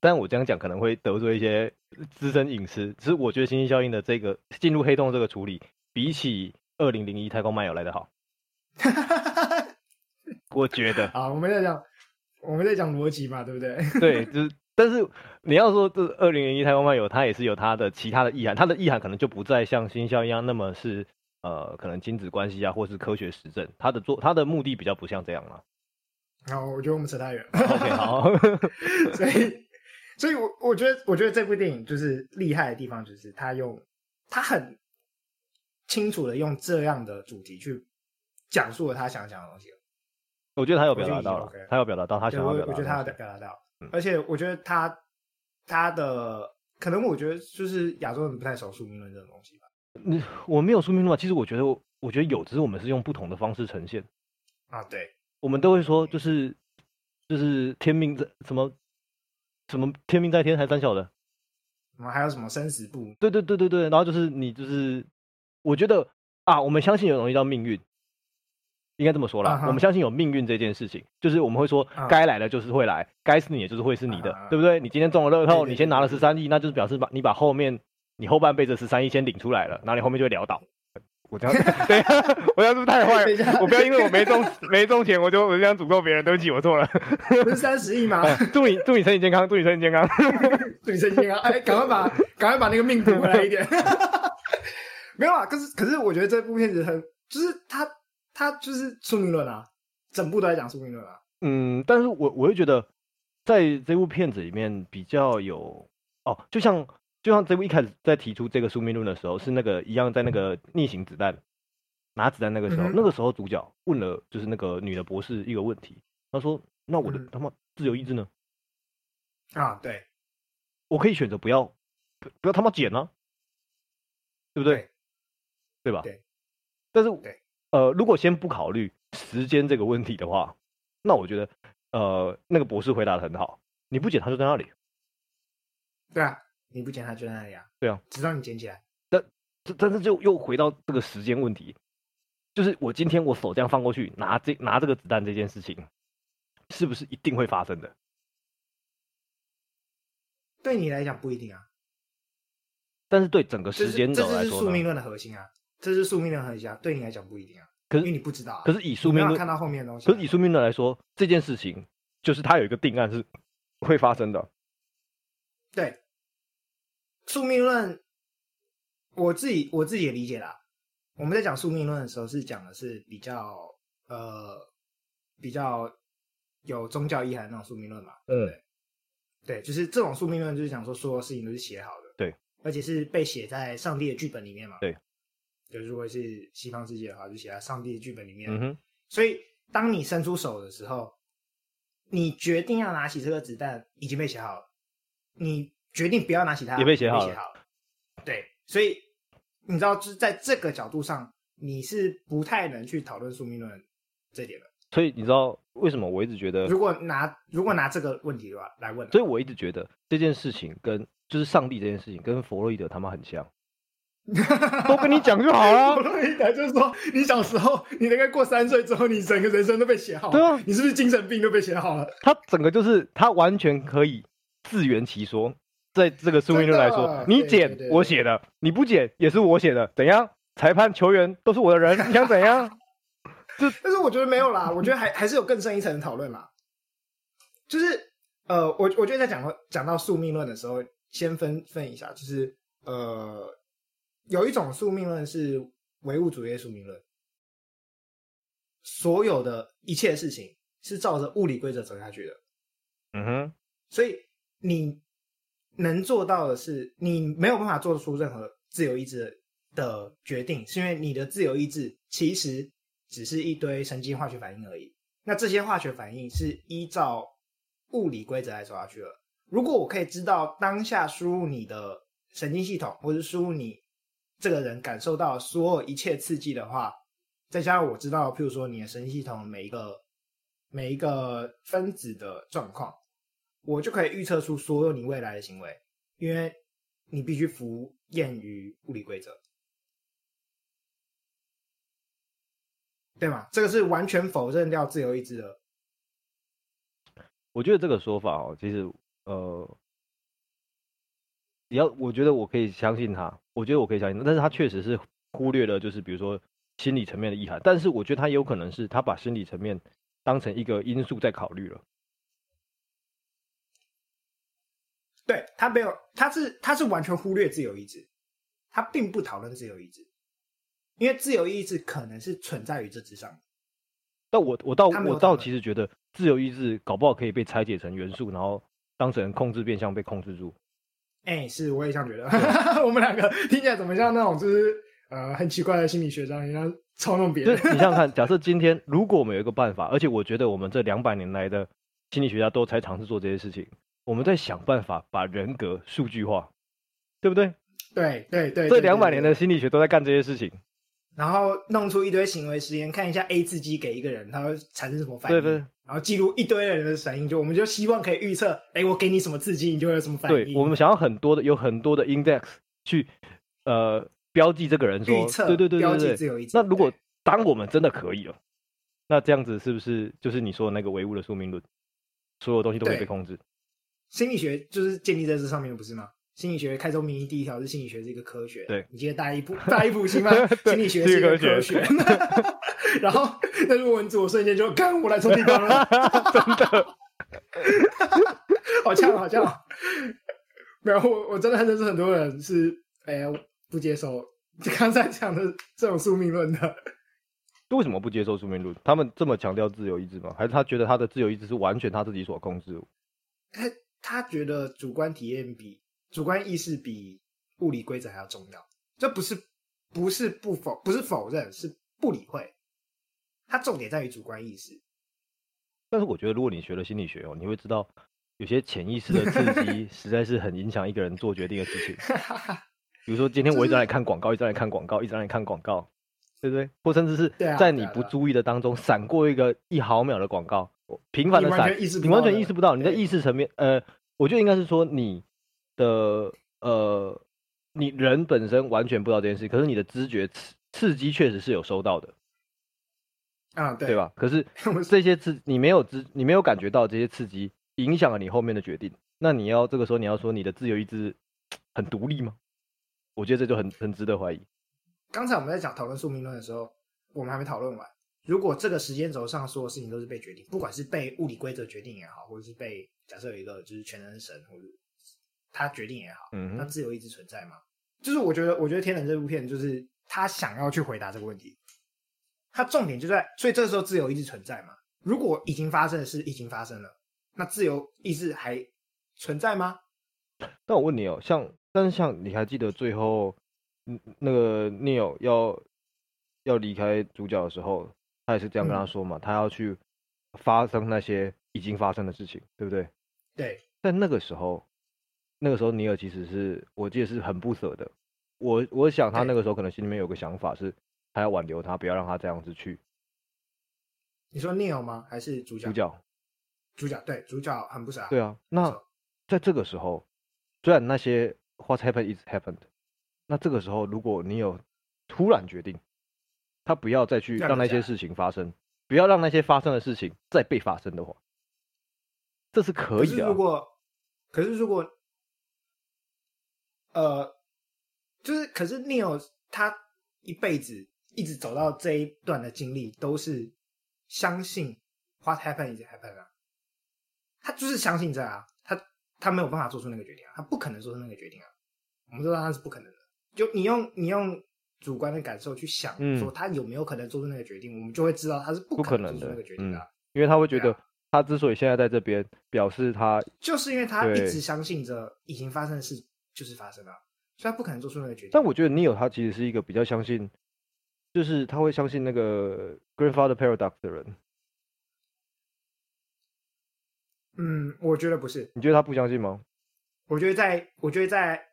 Speaker 1: 但我这样讲可能会得罪一些资深影视。只是我觉得星际效应的这个进入黑洞这个处理，比起二零零一太空漫游来得好。我觉得
Speaker 2: 啊，我们在讲我们在讲逻辑嘛，对不对？
Speaker 1: 对，就是，但是你要说这二零零一太空漫游，它也是有它的其他的意涵，它的意涵可能就不再像星际效应一样那么是。呃，可能亲子关系啊，或是科学实证，他的做他的目的比较不像这样了。
Speaker 2: 好，我觉得我们扯太远。
Speaker 1: OK，好。
Speaker 2: 所以，所以我我觉得，我觉得这部电影就是厉害的地方，就是他用他很清楚的用这样的主题去讲述了他想讲的东西。
Speaker 1: 我觉得他有表达到了、他有表达到他想要表达。
Speaker 2: 我觉得他有表达到，嗯、而且我觉得他他的可能，我觉得就是亚洲人不太熟宿命论这种东西吧。
Speaker 1: 你 我没有宿命论，其实我觉得我觉得有，只是我们是用不同的方式呈现。
Speaker 2: 啊，对，
Speaker 1: 我们都会说就是就是天命在什么什么天命在天还三小的，
Speaker 2: 我们还有什么生死簿？
Speaker 1: 对对对对对，然后就是你就是我觉得啊，我们相信有东西叫命运。应该这么说啦，uh huh. 我们相信有命运这件事情，就是我们会说，该来的就是会来，该、uh huh. 是你的就是会是你的，uh huh. 对不对？你今天中了乐透，你先拿了十三亿，那就是表示把你把后面你后半辈子十三亿先领出来了，然后你后面就会潦倒。我这样，对，我这样是不是太坏了？我不要因为我没中没中钱，我就我就这样诅咒别人，对不起，我错了。
Speaker 2: 不是三十亿吗？
Speaker 1: 祝你祝你身体健康，祝你身体健康，
Speaker 2: 祝你身体健康。哎，赶快把赶快把那个命补回来一点。没有啊，可是可是我觉得这部片子很，就是他。他就是宿命论啊，整部都在讲宿命论啊。
Speaker 1: 嗯，但是我我会觉得，在这部片子里面比较有哦，就像就像这部一开始在提出这个宿命论的时候，是那个一样在那个逆行子弹拿子弹那个时候，嗯、那个时候主角问了就是那个女的博士一个问题，他说：“那我的、嗯、他妈自由意志呢？”
Speaker 2: 啊，对，
Speaker 1: 我可以选择不要不要他妈剪呢，对不对？对，对吧？
Speaker 2: 对，
Speaker 1: 但是
Speaker 2: 对。
Speaker 1: 呃，如果先不考虑时间这个问题的话，那我觉得，呃，那个博士回答的很好。你不剪他就在那里。
Speaker 2: 对啊，你不捡，它就在那里啊。
Speaker 1: 对啊，
Speaker 2: 直到你捡起来。
Speaker 1: 但这但是就又回到这个时间问题，就是我今天我手这样放过去拿这拿这个子弹这件事情，是不是一定会发生的？
Speaker 2: 对你来讲不一定啊。
Speaker 1: 但是对整个时间轴来说，
Speaker 2: 这是宿命论的核心啊。这是宿命论核心啊，对你来讲不一定啊。可是因为你不知道、啊。
Speaker 1: 可是以宿命论
Speaker 2: 看到后面的东西，
Speaker 1: 可是以宿命论来说，这件事情就是它有一个定案是会发生的。
Speaker 2: 对，宿命论，我自己我自己也理解啦。我们在讲宿命论的时候，是讲的是比较呃比较有宗教意涵的那种宿命论嘛。嗯。对，就是这种宿命论，就是讲说所有事情都是写好的。
Speaker 1: 对。
Speaker 2: 而且是被写在上帝的剧本里面嘛。
Speaker 1: 对。
Speaker 2: 就如果是西方世界的话，就写在上帝的剧本里面。
Speaker 1: 嗯哼。
Speaker 2: 所以，当你伸出手的时候，你决定要拿起这个子弹，已经被写好了；你决定不要拿起它，
Speaker 1: 也被写好了。
Speaker 2: 对，所以你知道，就是在这个角度上，你是不太能去讨论宿命论这点的。
Speaker 1: 所以，你知道为什么我一直觉得，
Speaker 2: 如果拿如果拿这个问题的话来问，
Speaker 1: 所以我一直觉得这件事情跟就是上帝这件事情跟弗洛伊德他妈很像。都跟你讲就好了。弗洛伊德
Speaker 2: 就是说，你小时候，你大概过三岁之后，你整个人生都被写好了。
Speaker 1: 对啊，
Speaker 2: 你是不是精神病都被写好了？
Speaker 1: 他整个就是，他完全可以自圆其说。在这个宿命论来说，你捡我写的，你不捡也是我写的，怎样？裁判、球员都是我的人，你想怎样？
Speaker 2: 就 但是我觉得没有啦，我觉得还还是有更深一层的讨论啦。就是呃，我我觉得在讲到讲到宿命论的时候，先分分一下，就是呃。有一种宿命论是唯物主义宿命论，所有的一切事情是照着物理规则走下去的。
Speaker 1: 嗯哼，
Speaker 2: 所以你能做到的是，你没有办法做出任何自由意志的决定，是因为你的自由意志其实只是一堆神经化学反应而已。那这些化学反应是依照物理规则来走下去的。如果我可以知道当下输入你的神经系统，或是输入你。这个人感受到所有一切刺激的话，再加上我知道，譬如说你的神经系统每一个每一个分子的状况，我就可以预测出所有你未来的行为，因为你必须服谚于物理规则，对吗？这个是完全否认掉自由意志的。
Speaker 1: 我觉得这个说法哦，其实呃。你要，我觉得我可以相信他，我觉得我可以相信，但是他确实是忽略了，就是比如说心理层面的意涵。但是我觉得他有可能是他把心理层面当成一个因素在考虑了。
Speaker 2: 对，他没有，他是他是完全忽略自由意志，他并不讨论自由意志，因为自由意志可能是存在于这之上。
Speaker 1: 但我我倒我倒其实觉得自由意志搞不好可以被拆解成元素，然后当成控制变相被控制住。
Speaker 2: 哎、欸，是，我也这样觉得。我们两个听起来怎么像那种，就是呃很奇怪的心理学家，一样操弄别人。
Speaker 1: 就你想想看，假设今天如果我们有一个办法，而且我觉得我们这两百年来的心理学家都才尝试做这些事情，我们在想办法把人格数据化，对不对？
Speaker 2: 对对对，
Speaker 1: 这两百年的心理学都在干这些事情。
Speaker 2: 然后弄出一堆行为实验，看一下 A 刺激给一个人，他会产生什么反应？
Speaker 1: 对对。
Speaker 2: 然后记录一堆人的反应，就我们就希望可以预测，哎，我给你什么刺激，你就会有什么反应。
Speaker 1: 对，我们想要很多的，有很多的 index 去呃标记这个人说，
Speaker 2: 预测，
Speaker 1: 对对对对对。
Speaker 2: 标记自由意志。
Speaker 1: 那如果当我们真的可以了，那这样子是不是就是你说的那个唯物的宿命论？所有东西都会被控制。
Speaker 2: 心理学就是建立在这上面，不是吗？心理学开宗明义第一条是心理学是一个科学。
Speaker 1: 对，
Speaker 2: 你记得大一部 大一部行吗？心理学是一个科学。然后那论文字我瞬间就干，我来抽地方了，
Speaker 1: 真的，
Speaker 2: 好呛好呛。没有，我我真的认识很多人是哎呀不接受刚才讲的这种宿命论的。
Speaker 1: 为什么不接受宿命论？他们这么强调自由意志吗？还是他觉得他的自由意志是完全他自己所控制？
Speaker 2: 他他觉得主观体验比。主观意识比物理规则还要重要，这不是不是不否不是否认，是不理会。他重点在于主观意识。
Speaker 1: 但是我觉得，如果你学了心理学哦，你会知道有些潜意识的刺激 实在是很影响一个人做决定的事情。比如说，今天我一直在看广告，一直在看广告，一直在看广告，对不对？或甚至是在你不注意的当中闪过一个一毫秒的广告，频繁的闪，你完全意识不到，你在意识层面，呃，我觉得应该是说你。的呃，你人本身完全不知道这件事，可是你的知觉刺刺激确实是有收到的
Speaker 2: 啊，对，
Speaker 1: 对吧？可是 这些刺你没有知，你没有感觉到这些刺激影响了你后面的决定，那你要这个时候你要说你的自由意志很独立吗？我觉得这就很很值得怀疑。
Speaker 2: 刚才我们在讲讨论宿命论的时候，我们还没讨论完。如果这个时间轴上所有事情都是被决定，不管是被物理规则决定也好，或者是被假设有一个就是全能神或者。他决定也好，嗯，那自由意志存在吗？就是我觉得，我觉得《天能》这部片就是他想要去回答这个问题。他重点就在，所以这个时候自由意志存在吗？如果已经发生的事已经发生了，那自由意志还存在吗？
Speaker 1: 但我问你哦，像但是像你还记得最后，那个 Neil 要要离开主角的时候，他也是这样跟他说嘛，嗯，他要去发生那些已经发生的事情，对不对？
Speaker 2: 对，
Speaker 1: 在那个时候。那个时候，尼尔其实是我记得是很不舍的。我我想他那个时候可能心里面有个想法，是他要挽留他，不要让他这样子去。
Speaker 2: 你说尼尔吗？还是主角？
Speaker 1: 主角，
Speaker 2: 主角对主角很不舍。
Speaker 1: 对啊，那在这个时候，虽然那些 What happened is happened，那这个时候如果你有突然决定，他不要再去让那些事情发生，不要让那些发生的事情再被发生的话，这是可以的啊。
Speaker 2: 如果可是如果。呃，就是，可是 Neo 他一辈子一直走到这一段的经历，都是相信 What happened is happened 啊，他就是相信这啊，他他没有办法做出那个决定啊，他不可能做出那个决定啊，我们知道他是不可能的。就你用你用主观的感受去想，说他有没有可能做出那个决定，嗯、我们就会知道他是不可能做出那个决定的、啊，
Speaker 1: 因为他会觉得他之所以现在在这边，表示他
Speaker 2: 就是因为他一直相信着已经发生的事。就是发生了，所以他不可能做出那个决定。
Speaker 1: 但我觉得 Neil 他其实是一个比较相信，就是他会相信那个 grandfather paradox 的人。
Speaker 2: 嗯，我觉得不是。
Speaker 1: 你觉得他不相信吗？
Speaker 2: 我觉得在，我觉得在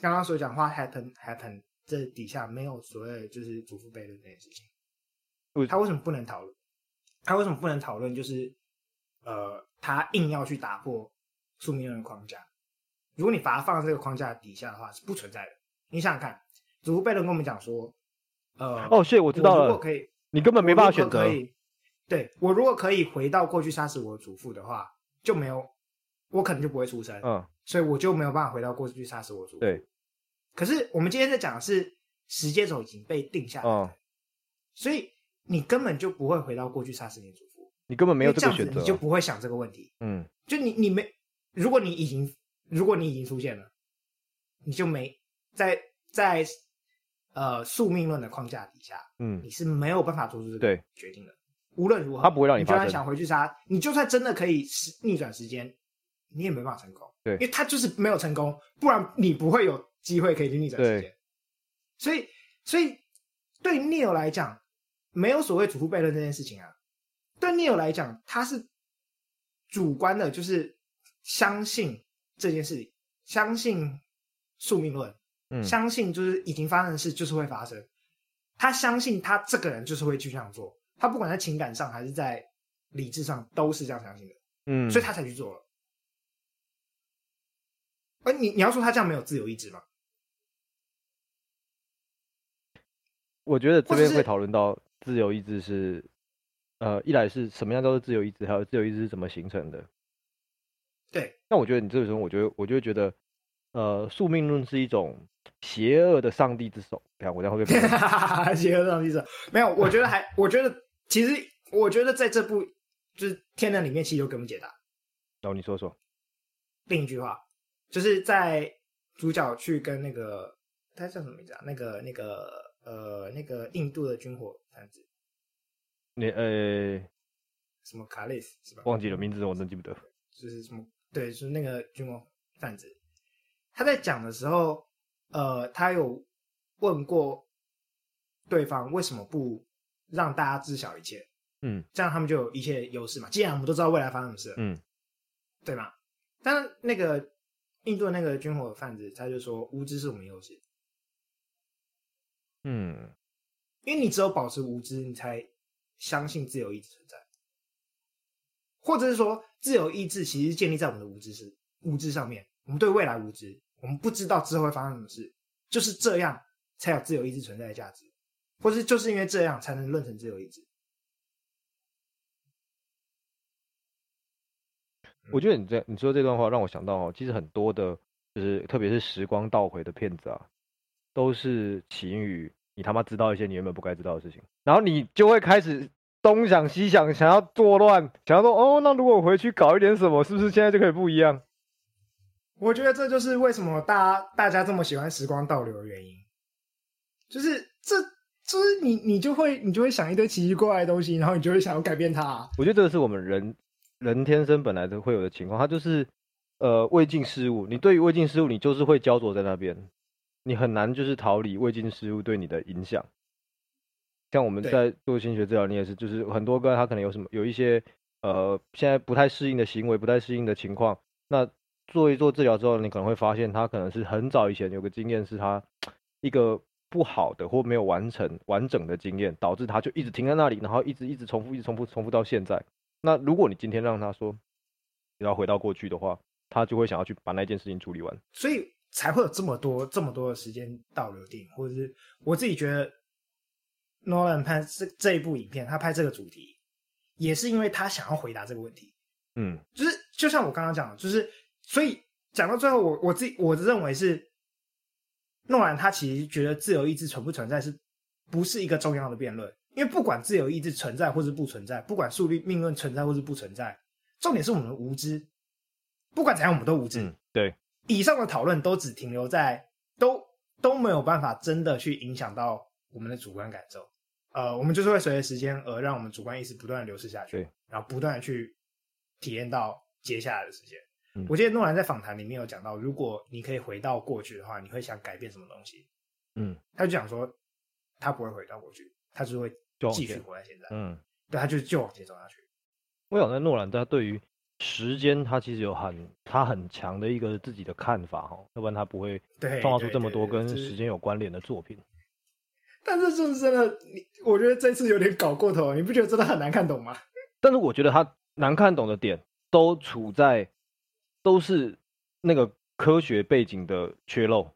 Speaker 2: 刚刚所讲话 happen happen 这底下没有所谓就是祖父悖论这件事情。他为什么不能讨论？他为什么不能讨论？就是呃，他硬要去打破宿命论的框架。如果你把它放在这个框架底下的话，是不存在的。你想想看，祖父悖论跟我们讲说，呃，
Speaker 1: 哦，是，我知道了。
Speaker 2: 如果可以，
Speaker 1: 你根本没办法
Speaker 2: 选择。对，我如果可以回到过去杀死我的祖父的话，就没有，我可能就不会出生。嗯，所以我就没有办法回到过去杀死我祖父。
Speaker 1: 对。
Speaker 2: 可是我们今天在讲的是时间轴已经被定下来，嗯，所以你根本就不会回到过去杀死你的祖父。
Speaker 1: 你根本没有这个选择，
Speaker 2: 你就不会想这个问题。
Speaker 1: 嗯，
Speaker 2: 就你你没，如果你已经。如果你已经出现了，你就没在在呃宿命论的框架底下，嗯，你是没有办法做出这个决定的。无论如何，
Speaker 1: 他不会让你。
Speaker 2: 你就算想回去杀，你就算真的可以逆转时间，你也没办法成功。
Speaker 1: 对，
Speaker 2: 因为他就是没有成功，不然你不会有机会可以去逆转时间。所以，所以对 Neo 来讲，没有所谓主副悖论这件事情啊。对 Neo 来讲，他是主观的，就是相信这件事情，相信宿命论，嗯，相信就是已经发生的事就是会发生。他相信他这个人就是会去这样做，他不管在情感上还是在理智上都是这样相信的，嗯，所以他才去做了。而你你要说他这样没有自由意志吗？
Speaker 1: 我觉得这边会讨论到自由意志是，呃，一来是什么样叫做自由意志，还有自由意志是怎么形成的。
Speaker 2: 对。
Speaker 1: 那我觉得你这个时候，我觉得我就会觉得，呃，宿命论是一种邪恶的上帝之手。看我在后面？
Speaker 2: 邪恶上帝之手没有，我觉得还，我觉得其实，我觉得在这部就是《天能》里面，其实有给我们解答。
Speaker 1: 然后你说说。
Speaker 2: 另一句话，就是在主角去跟那个他叫什么名字啊？那个那个。呃，那个印度的军火贩子，
Speaker 1: 你呃，
Speaker 2: 什么卡雷斯是吧？
Speaker 1: 忘记了名字，我真记不得。
Speaker 2: 就是什么？对，就是那个军火贩子。他在讲的时候，呃，他有问过对方为什么不让大家知晓一切？嗯，这样他们就有一切优势嘛。既然我们都知道未来发生什么事，嗯，对吗？但那个印度的那个军火贩子，他就说无知是我们优势。嗯，因为你只有保持无知，你才相信自由意志存在，或者是说自由意志其实建立在我们的无知是无知上面。我们对未来无知，我们不知道之后会发生什么事，就是这样才有自由意志存在的价值，或是就是因为这样才能论成自由意志。
Speaker 1: 我觉得你这你说这段话让我想到哦，其实很多的，就是特别是时光倒回的片子啊。都是起因于你他妈知道一些你原本不该知道的事情，然后你就会开始东想西想，想要作乱，想要说哦，那如果我回去搞一点什么，是不是现在就可以不一样？
Speaker 2: 我觉得这就是为什么大家大家这么喜欢时光倒流的原因，就是这就是你你就会你就会想一堆奇奇怪怪的东西，然后你就会想要改变它。
Speaker 1: 我觉得这个是我们人人天生本来都会有的情况，它就是呃未尽事物，你对于未尽事物，你就是会焦灼在那边。你很难就是逃离未经事物对你的影响，像我们在做心理学治疗，你也是，就是很多个人他可能有什么有一些呃现在不太适应的行为，不太适应的情况，那做一做治疗之后，你可能会发现他可能是很早以前有个经验是他一个不好的或没有完成完整的经验，导致他就一直停在那里，然后一直一直重复，一直重复，重复到现在。那如果你今天让他说你要回到过去的话，他就会想要去把那件事情处理完。
Speaker 2: 所以。才会有这么多这么多的时间倒流电影，或者是我自己觉得诺兰拍这这一部影片，他拍这个主题，也是因为他想要回答这个问题。嗯，就是就像我刚刚讲的，就是所以讲到最后我，我我自己我认为是诺兰他其实觉得自由意志存不存在，是不是一个重要的辩论？因为不管自由意志存在或是不存在，不管宿命论存在或是不存在，重点是我们的无知。不管怎样，我们都无知。
Speaker 1: 嗯，对。
Speaker 2: 以上的讨论都只停留在都都没有办法真的去影响到我们的主观感受，呃，我们就是会随着时间而让我们主观意识不断的流失下去，对，然后不断的去体验到接下来的时间。嗯，我记得诺兰在访谈里面有讲到，如果你可以回到过去的话，你会想改变什么东西？嗯，他就讲说他不会回到过去，他只会继续活在现在。嗯，对，他就是就往前走下去。
Speaker 1: 我想在诺兰他对于。时间，他其实有很他很强的一个自己的看法哈，要不然他不会创造出这么多跟时间有关联的作品。
Speaker 2: 但是就是真的，你我觉得这次有点搞过头，你不觉得真的很难看懂吗？
Speaker 1: 但是我觉得他难看懂的点都处在都是那个科学背景的缺漏。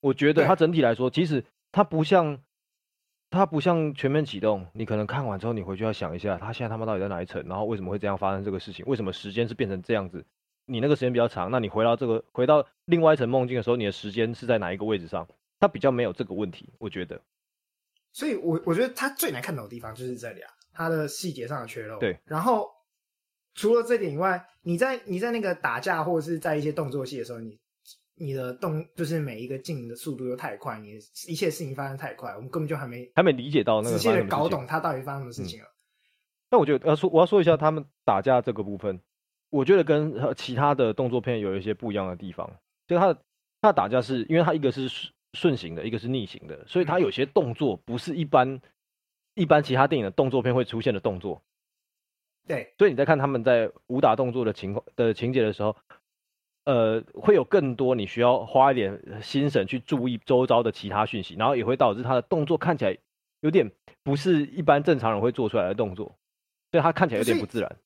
Speaker 1: 我觉得它整体来说，其实它不像。它不像全面启动，你可能看完之后，你回去要想一下，他现在他妈到底在哪一层，然后为什么会这样发生这个事情？为什么时间是变成这样子？你那个时间比较长，那你回到这个回到另外一层梦境的时候，你的时间是在哪一个位置上？它比较没有这个问题，我觉得。
Speaker 2: 所以我，我我觉得它最难看懂的地方就是这里啊，它的细节上的缺漏。
Speaker 1: 对。
Speaker 2: 然后除了这点以外，你在你在那个打架或者是在一些动作戏的时候，你。你的动就是每一个进的速度又太快，你一切事情发生太快，我们根本就还没
Speaker 1: 还没理解到那个
Speaker 2: 仔细的搞懂他到底发生什么事情了。
Speaker 1: 那、嗯、我觉得要说我要说一下他们打架这个部分，我觉得跟其他的动作片有一些不一样的地方。就他的他的打架是因为他一个是顺行的，一个是逆行的，所以他有些动作不是一般一般其他电影的动作片会出现的动作。
Speaker 2: 对，
Speaker 1: 所以你在看他们在武打动作的情况的情节的时候，呃，会有更多你需要花一点心神去注意周遭的其他讯息，然后也会导致他的动作看起来有点不是一般正常人会做出来的动作，所以他看起来有点不自然。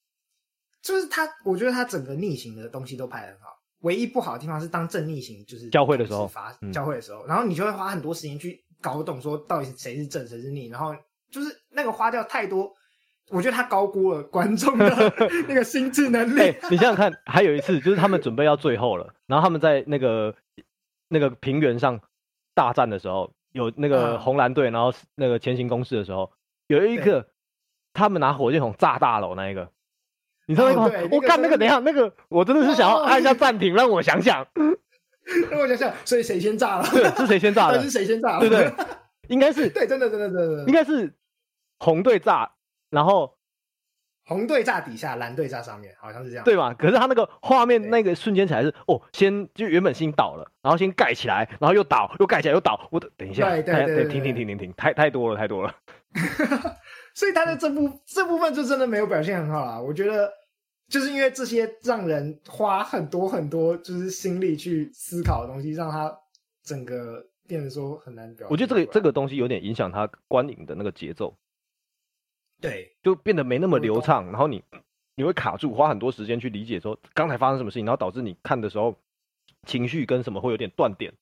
Speaker 2: 就是他，我觉得他整个逆行的东西都拍得很好，唯一不好的地方是当正逆行就是
Speaker 1: 交汇的时候，
Speaker 2: 发交汇的时候，然后你就会花很多时间去搞懂说到底谁是正谁是逆，然后就是那个花掉太多。我觉得他高估了观众的 那个心智能力。
Speaker 1: 欸，你想想看，还有一次就是他们准备要最后了，然后他们在那个那个平原上大战的时候，有那个红蓝队，然后那个前行攻势的时候，有一个他们拿火箭筒炸大楼那一个，你知道吗？我看那个，等一下那个，我真的是想要按一下暂停，让我想想，
Speaker 2: 让我想想，所以谁先炸了？
Speaker 1: 对，是谁先炸的？
Speaker 2: 是谁先炸了？
Speaker 1: 对对，应该是
Speaker 2: 对，真的真的真的，
Speaker 1: 应该是红队炸。然后
Speaker 2: 红队炸底下，蓝队炸上面，好像是这样，
Speaker 1: 对吧？可是他那个画面那个瞬间起来是哦，先就原本先倒了，然后先盖起来，然后又倒，又盖起来又倒。我等一下，
Speaker 2: 对对对，
Speaker 1: 停停停停停，太太多了太多了。
Speaker 2: 所以他的这部这部分就真的没有表现很好啦。我觉得就是因为这些让人花很多很多就是心力去思考的东西，让他整个变得说很难表现。
Speaker 1: 我觉得这个这个东西有点影响他观影的那个节奏。
Speaker 2: 对，
Speaker 1: 就变得没那么流畅，然后你你会卡住，花很多时间去理解说刚才发生什么事情，然后导致你看的时候情绪跟什么会有点断点。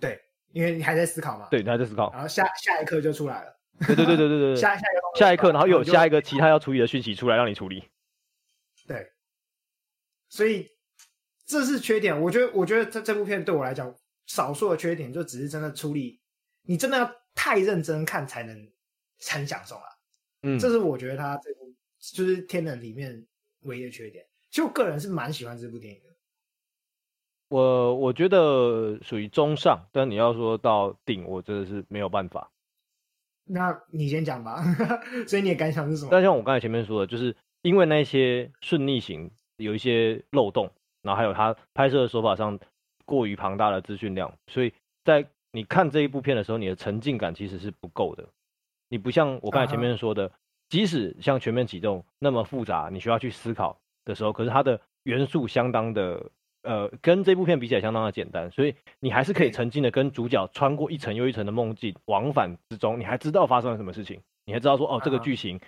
Speaker 2: 对，因为你还在思考嘛。
Speaker 1: 对，你还在思考。
Speaker 2: 然后下下一刻就出来了。
Speaker 1: 对对对对对对。下
Speaker 2: 下
Speaker 1: 下一刻，然后又有下一个其他要处理的讯息出来让你处理。
Speaker 2: 对。所以这是缺点，我觉得，我觉得这这部片对我来讲，少数的缺点就只是真的处理，你真的要。太认真看才能很享受啊，嗯，这是我觉得他这部就是《天能》里面唯一的缺点。其实我个人是蛮喜欢这部电影的。
Speaker 1: 我我觉得属于中上，但你要说到顶，我真的是没有办法。
Speaker 2: 那你先讲吧，所以你的感想是什么？
Speaker 1: 但像我刚才前面说的，就是因为那些顺逆行有一些漏洞，然后还有他拍摄的手法上过于庞大的资讯量，所以在。你看这一部片的时候，你的沉浸感其实是不够的。你不像我刚才前面说的，即使像全面启动那么复杂，你需要去思考的时候，可是它的元素相当的，呃，跟这部片比起来相当的简单，所以你还是可以沉浸的跟主角穿过一层又一层的梦境往返之中，你还知道发生了什么事情，你还知道说哦，这个剧情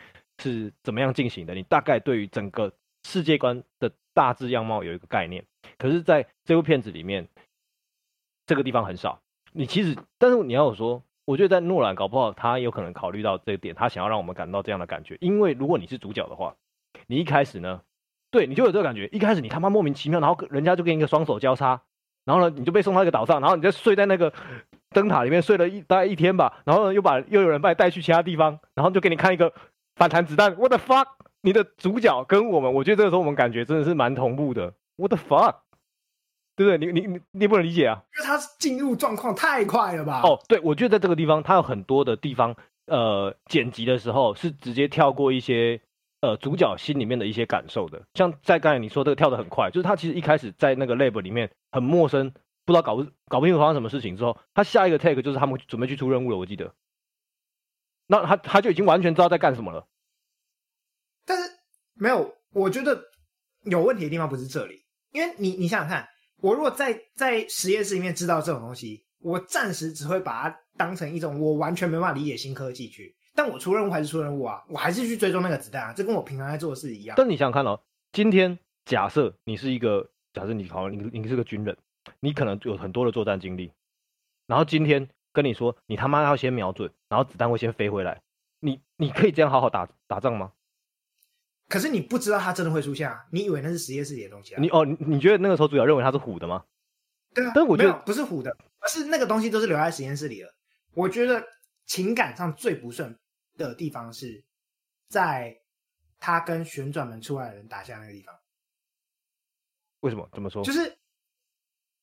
Speaker 1: 是怎么样进行的，你大概对于整个世界观的大致样貌有一个概念。可是在这部片子里面，这个地方很少。你其实，但是你要我说，我觉得在诺兰搞不好他有可能考虑到这一点，他想要让我们感到这样的感觉。因为如果你是主角的话，你一开始呢，对你就有这个感觉，一开始你他妈莫名其妙，然后人家就给你一个双手交叉，然后呢你就被送到一个岛上，然后你就睡在那个灯塔里面睡了一大概一天吧，然后呢又把又有人把你带去其他地方，然后就给你看一个反弹子弹，What the fuck？你的主角跟我们，我觉得这个时候我们感觉真的是蛮同步的，What the fuck？对不对？你你你你不能理解啊！
Speaker 2: 因为他进入状况太快了吧？
Speaker 1: 哦，对，我觉得在这个地方，他有很多的地方，呃，剪辑的时候是直接跳过一些呃主角心里面的一些感受的。像在刚才你说这个跳的很快，就是他其实一开始在那个 lab 里面很陌生，不知道搞不搞不清楚发生什么事情之后，他下一个 take 就是他们准备去出任务了。我记得，那他他就已经完全知道在干什么了。
Speaker 2: 但是没有，我觉得有问题的地方不是这里，因为你你想想看。我如果在在实验室里面知道这种东西，我暂时只会把它当成一种我完全没办法理解新科技去。但我出任务还是出任务啊，我还是去追踪那个子弹啊，这跟我平常在做的事一样。
Speaker 1: 但你想想看哦，今天假设你是一个，假设你好像，你你是个军人，你可能有很多的作战经历，然后今天跟你说，你他妈要先瞄准，然后子弹会先飞回来，你你可以这样好好打打仗吗？
Speaker 2: 可是你不知道它真的会出现啊！你以为那是实验室里的东西啊？
Speaker 1: 你哦，你你觉得那个时候主角认为它是虎的吗？
Speaker 2: 对啊，
Speaker 1: 但是我觉得
Speaker 2: 不是虎的，而是那个东西都是留在实验室里了。我觉得情感上最不顺的地方是在他跟旋转门出来的人打架那个地方。
Speaker 1: 为什么？怎么说？
Speaker 2: 就是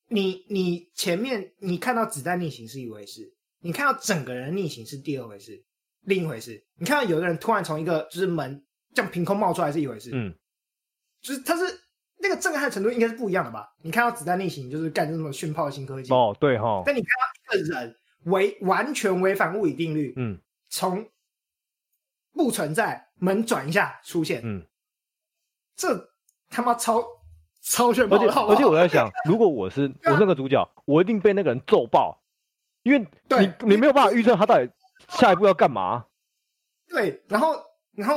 Speaker 2: 你你前面你看到子弹逆行是一回事，你看到整个人逆行是第二回事，另一回事。你看到有一个人突然从一个就是门。像凭空冒出来是一回事，嗯，就是它是那个震撼程度应该是不一样的吧？你看到子弹逆行就是干这种炫炮的新科技
Speaker 1: 哦，对哈。
Speaker 2: 但你看到一个人违完全违反物理定律，
Speaker 1: 嗯，
Speaker 2: 从不存在门转一下出现，
Speaker 1: 嗯，
Speaker 2: 这他妈超超炫炮！
Speaker 1: 而且而且我在想，如果我是我是那个主角，我一定被那个人揍爆，因为你你没有办法预测他到底下一步要干嘛。
Speaker 2: 对，然后然后。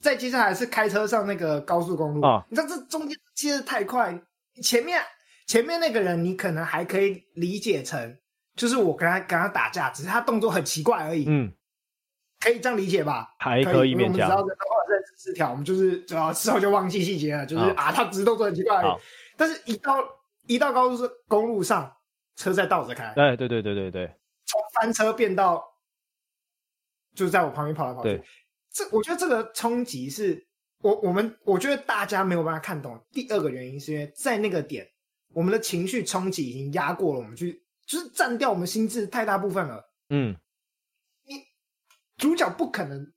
Speaker 2: 再接下来是开车上那个高速公路啊，你知道这中间切的太快，前面前面那个人你可能还可以理解成就是我跟他跟他打架，只是他动作很奇怪而已，
Speaker 1: 嗯，
Speaker 2: 可以这样理解吧？
Speaker 1: 还可以勉强。我们只要
Speaker 2: 人的话认识十条，我们就是主要之后就忘记细节了，就是啊，他只是动作很奇怪而已。但是一到一到高速公路上，车在倒着开，
Speaker 1: 对对对对对对，
Speaker 2: 从翻车变到就是在我旁边跑来跑去。这我觉得这个冲击是我我们我觉得大家没有办法看懂。第二个原因是因为在那个点，我们的情绪冲击已经压过了我们去，就是占掉我们心智太大部分了。
Speaker 1: 嗯，
Speaker 2: 你主角不可能，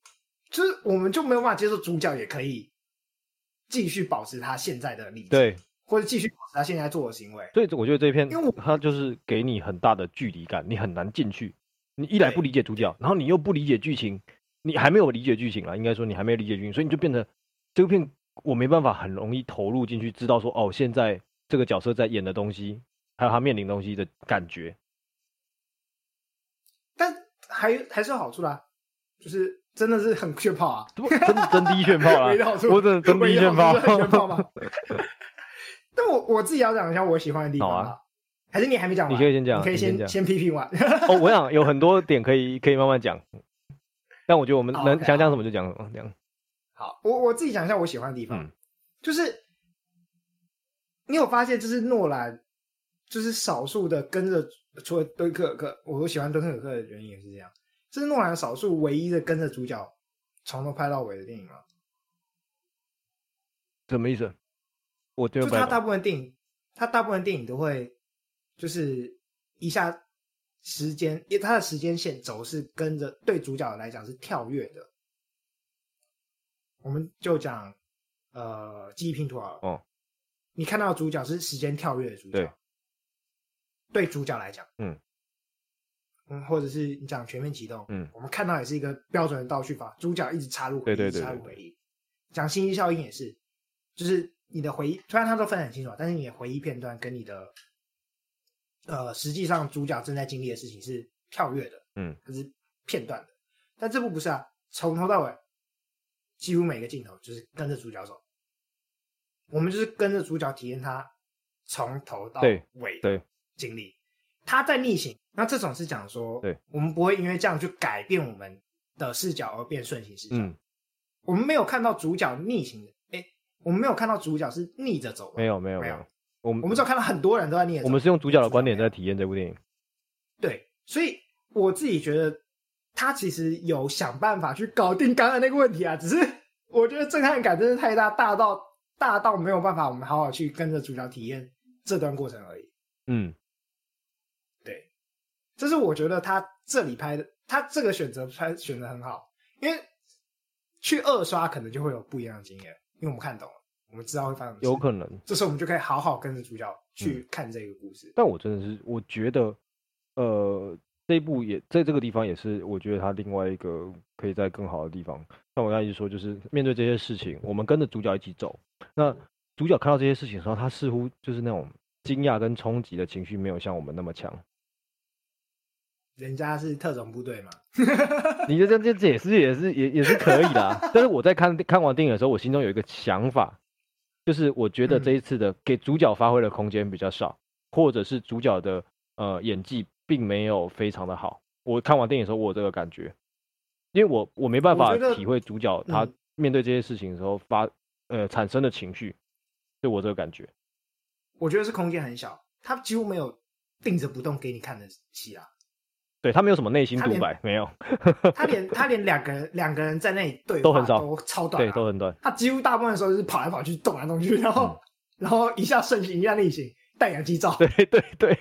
Speaker 2: 就是我们就没有办法接受主角也可以继续保持他现在的理智，
Speaker 1: 对，
Speaker 2: 或者继续保持他现在做的行为。
Speaker 1: 所以我觉得这一篇，因为他就是给你很大的距离感，你很难进去。你一来不理解主角，然后你又不理解剧情。你还没有理解剧情啊，应该说你还没有理解剧情，所以你就变成这部片我没办法很容易投入进去，知道说哦，现在这个角色在演的东西，还有他面临东西的感觉。
Speaker 2: 但还还是有好处啦，就是真的是很 炫炮啊，
Speaker 1: 真真第一炫炮啊，我真的真第一炫炮，
Speaker 2: 炫炮吗？但我我自己要讲一下我喜欢的地方啊，还是你还没讲完？
Speaker 1: 你可以先讲，
Speaker 2: 你可以先先，先批评完。
Speaker 1: 哦，我想有很多点可以可以慢慢讲。但我觉得我们能想讲什么就讲什么，这样。
Speaker 2: 好，我我自己讲一下我喜欢的地方，就是你有发现，就是诺兰，就是少数的跟着，除了敦刻尔克，我喜欢敦刻尔克的原因也是这样，这是诺兰少数唯一的跟着主角从头拍到尾的电影吗？
Speaker 1: 什么意思？我
Speaker 2: 就他大部分电影，他大部分电影都会就是一下。时间，因为它的时间线轴是跟着对主角来讲是跳跃的。我们就讲，呃，记忆拼图啊。
Speaker 1: 哦。
Speaker 2: 你看到主角是时间跳跃的主角。对。对主角来讲，
Speaker 1: 嗯。
Speaker 2: 嗯，或者是你讲全面启动，
Speaker 1: 嗯，
Speaker 2: 我们看到也是一个标准的倒叙法，主角一直插入回忆，对对对对，插入回忆。讲信息效应也是，就是你的回忆，虽然它都分得很清楚，但是你的回忆片段跟你的。呃，实际上主角正在经历的事情是跳跃的，
Speaker 1: 嗯，
Speaker 2: 它是片段的，但这部不是啊，从头到尾，几乎每个镜头就是跟着主角走，我们就是跟着主角体验他从头到尾的经历，他在逆行，那这种是讲说，
Speaker 1: 对，
Speaker 2: 我们不会因为这样去改变我们的视角而变顺行视角，
Speaker 1: 嗯，
Speaker 2: 我们没有看到主角逆行的，哎，我们没有看到主角是逆着走的，
Speaker 1: 没有，没有，没有。我们
Speaker 2: 我们只要看到很多人都在念。
Speaker 1: 我们是用主角的观点在体验这部电影。
Speaker 2: 对，所以我自己觉得他其实有想办法去搞定刚才那个问题啊，只是我觉得震撼感真的太大，大到大到没有办法，我们好好去跟着主角体验这段过程而已。
Speaker 1: 嗯，
Speaker 2: 对，这是我觉得他这里拍的，他这个选择拍选择很好，因为去二刷可能就会有不一样的经验，因为我们看懂了。我们知道会发生什么，
Speaker 1: 有可能，
Speaker 2: 这时候我们就可以好好跟着主角去看这个故事。
Speaker 1: 嗯、但我真的是，我觉得，呃，这一部也在这个地方也是，我觉得它另外一个可以在更好的地方。像我刚才一直说，就是面对这些事情，我们跟着主角一起走。那主角看到这些事情的时候，他似乎就是那种惊讶跟冲击的情绪没有像我们那么强。
Speaker 2: 人家是特种部队嘛？
Speaker 1: 你觉得这这也是也是也也是可以的。但是我在看看完电影的时候，我心中有一个想法。就是我觉得这一次的给主角发挥的空间比较少，或者是主角的呃演技并没有非常的好。我看完电影的时候，我有这个感觉，因为我我没办法体会主角他面对这些事情的时候发呃产生的情绪，对我这个感觉。
Speaker 2: 我觉得是空间很小，他几乎没有定着不动给你看的戏啊。
Speaker 1: 对，他没有什么内心独白，没有。
Speaker 2: 他连他连两个人两个人在那里对
Speaker 1: 都很少，
Speaker 2: 都超短，啊，
Speaker 1: 对，都很短。
Speaker 2: 他几乎大部分的时候就是跑来跑去，动来动去，然后、嗯、然后一下顺行，一下逆行，戴氧机罩。
Speaker 1: 对对对，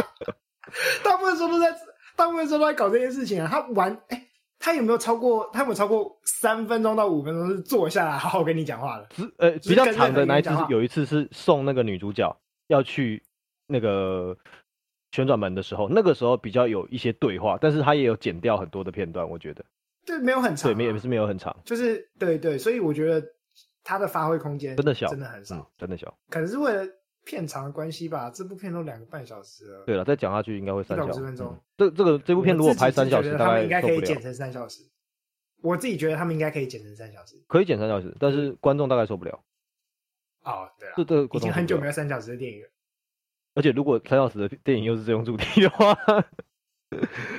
Speaker 2: 大部分时候都在，大部分时候都在搞这件事情啊。他玩，哎，他有没有超过？他有没有超过三分钟到五分钟是坐下来好好跟你讲话的？
Speaker 1: 是呃，比较长的那一次是有一次是送那个女主角要去那个旋转门的时候，那个时候比较有一些对话，但是他也有剪掉很多的片段，我觉得。
Speaker 2: 对，没有很长，啊，
Speaker 1: 对，没也是没有很长，
Speaker 2: 就是对对，所以我觉得他的发挥空间
Speaker 1: 真的小，
Speaker 2: 真的很少，嗯，
Speaker 1: 真的小，
Speaker 2: 可能是为了片长的关系吧。这部片都两个半小时了，
Speaker 1: 对了，再讲下去应该会三小
Speaker 2: 时，分钟。
Speaker 1: 嗯、这这个这部片如果拍三小时，他们
Speaker 2: 应该可以剪成三小时。我自己觉得他们应该可以剪成三小时，
Speaker 1: 可以剪三小时，但是观众大概受不了。
Speaker 2: 哦，对了，
Speaker 1: 这这
Speaker 2: 已经很久没有三小时的电影了。
Speaker 1: 而且如果三小时的电影又是这种主题的话，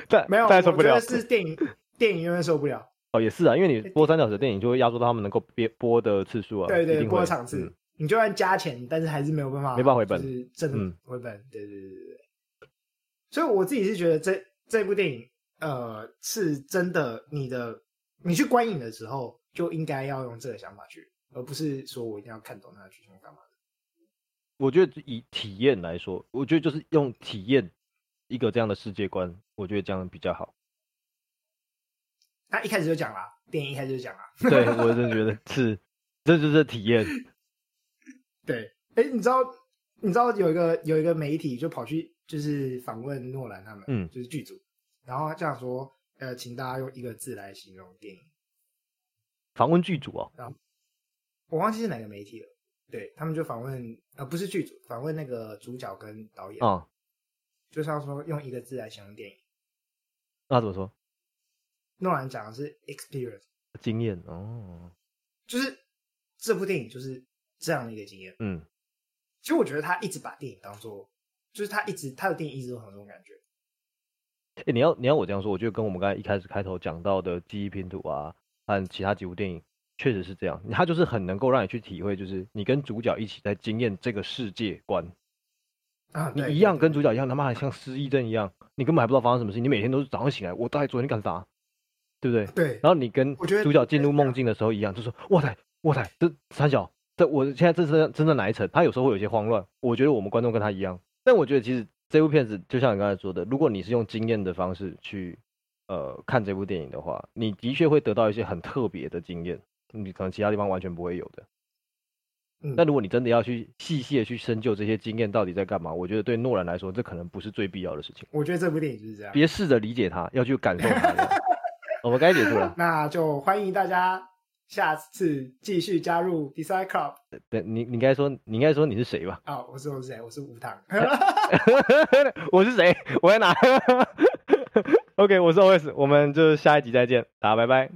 Speaker 1: 但
Speaker 2: 没有，
Speaker 1: 但受不了。
Speaker 2: 是电影电影永远受不了。
Speaker 1: 哦，也是啊，因为你播三小时的电影，就会压缩到他们能够播播的次数啊。
Speaker 2: 对对，播的场次，嗯、你就算加钱，但是还是没有办法，
Speaker 1: 没办法回本，
Speaker 2: 就是真的回本。嗯、对对对对对。所以我自己是觉得这这部电影，呃，是真的，你的你去观影的时候就应该要用这个想法去，而不是说我一定要看懂它的剧情干嘛的。
Speaker 1: 我觉得以体验来说，我觉得就是用体验一个这样的世界观，我觉得这样比较好。
Speaker 2: 他一开始就讲了，电影一开始就讲了。
Speaker 1: 对，我真的觉得 是，这就是体验。
Speaker 2: 对，哎，你知道，你知道有一个有一个媒体就跑去就是访问诺兰他们，嗯，就是剧组，然后这样说，呃，请大家用一个字来形容电影。
Speaker 1: 访问剧组哦，
Speaker 2: 然后我忘记是哪个媒体了。对，他们就访问，呃，不是剧组，访问那个主角跟导演。哦，就像说用一个字来形容电影。
Speaker 1: 那怎么说？
Speaker 2: 诺兰讲的是 experience
Speaker 1: 经验哦，
Speaker 2: 就是这部电影就是这样的一个经验。嗯，其实我觉得他一直把电影当做，就是他一直他的电影一直都很有这种感觉。
Speaker 1: 哎、欸，你要你要我这样说，我觉得跟我们刚才一开始开头讲到的记忆拼图啊，和其他几部电影确实是这样，他就是很能够让你去体会，就是你跟主角一起在经验这个世界观
Speaker 2: 啊，
Speaker 1: 你一样跟主角一样，他妈还像失忆症一样，你根本还不知道发生什么事情，你每天都是早上醒来，我大概昨天干啥？对不对？
Speaker 2: 对。
Speaker 1: 然后你跟主角进入梦境的时候一样，就说：“哇塞，哇塞，这三小，这我现在这是真的哪一层？”他有时候会有些慌乱。我觉得我们观众跟他一样，但我觉得其实这部片子就像你刚才说的，如果你是用经验的方式去呃看这部电影的话，你的确会得到一些很特别的经验，你可能其他地方完全不会有的。嗯。但如果你真的要去细细的去深究这些经验到底在干嘛，我觉得对诺兰来说，这可能不是最必要的事情。
Speaker 2: 我觉得这部电影就是这样。
Speaker 1: 别试着理解它，要去感受它。我们该结束了，
Speaker 2: 那就欢迎大家下次继续加入 Design Club。
Speaker 1: 对，你你应该说，你应该说你是谁吧？
Speaker 2: 啊、哦，我是我是谁？我是吴糖。
Speaker 1: 我是谁？我在哪？OK，我是 OS，我们就下一集再见，大家拜拜。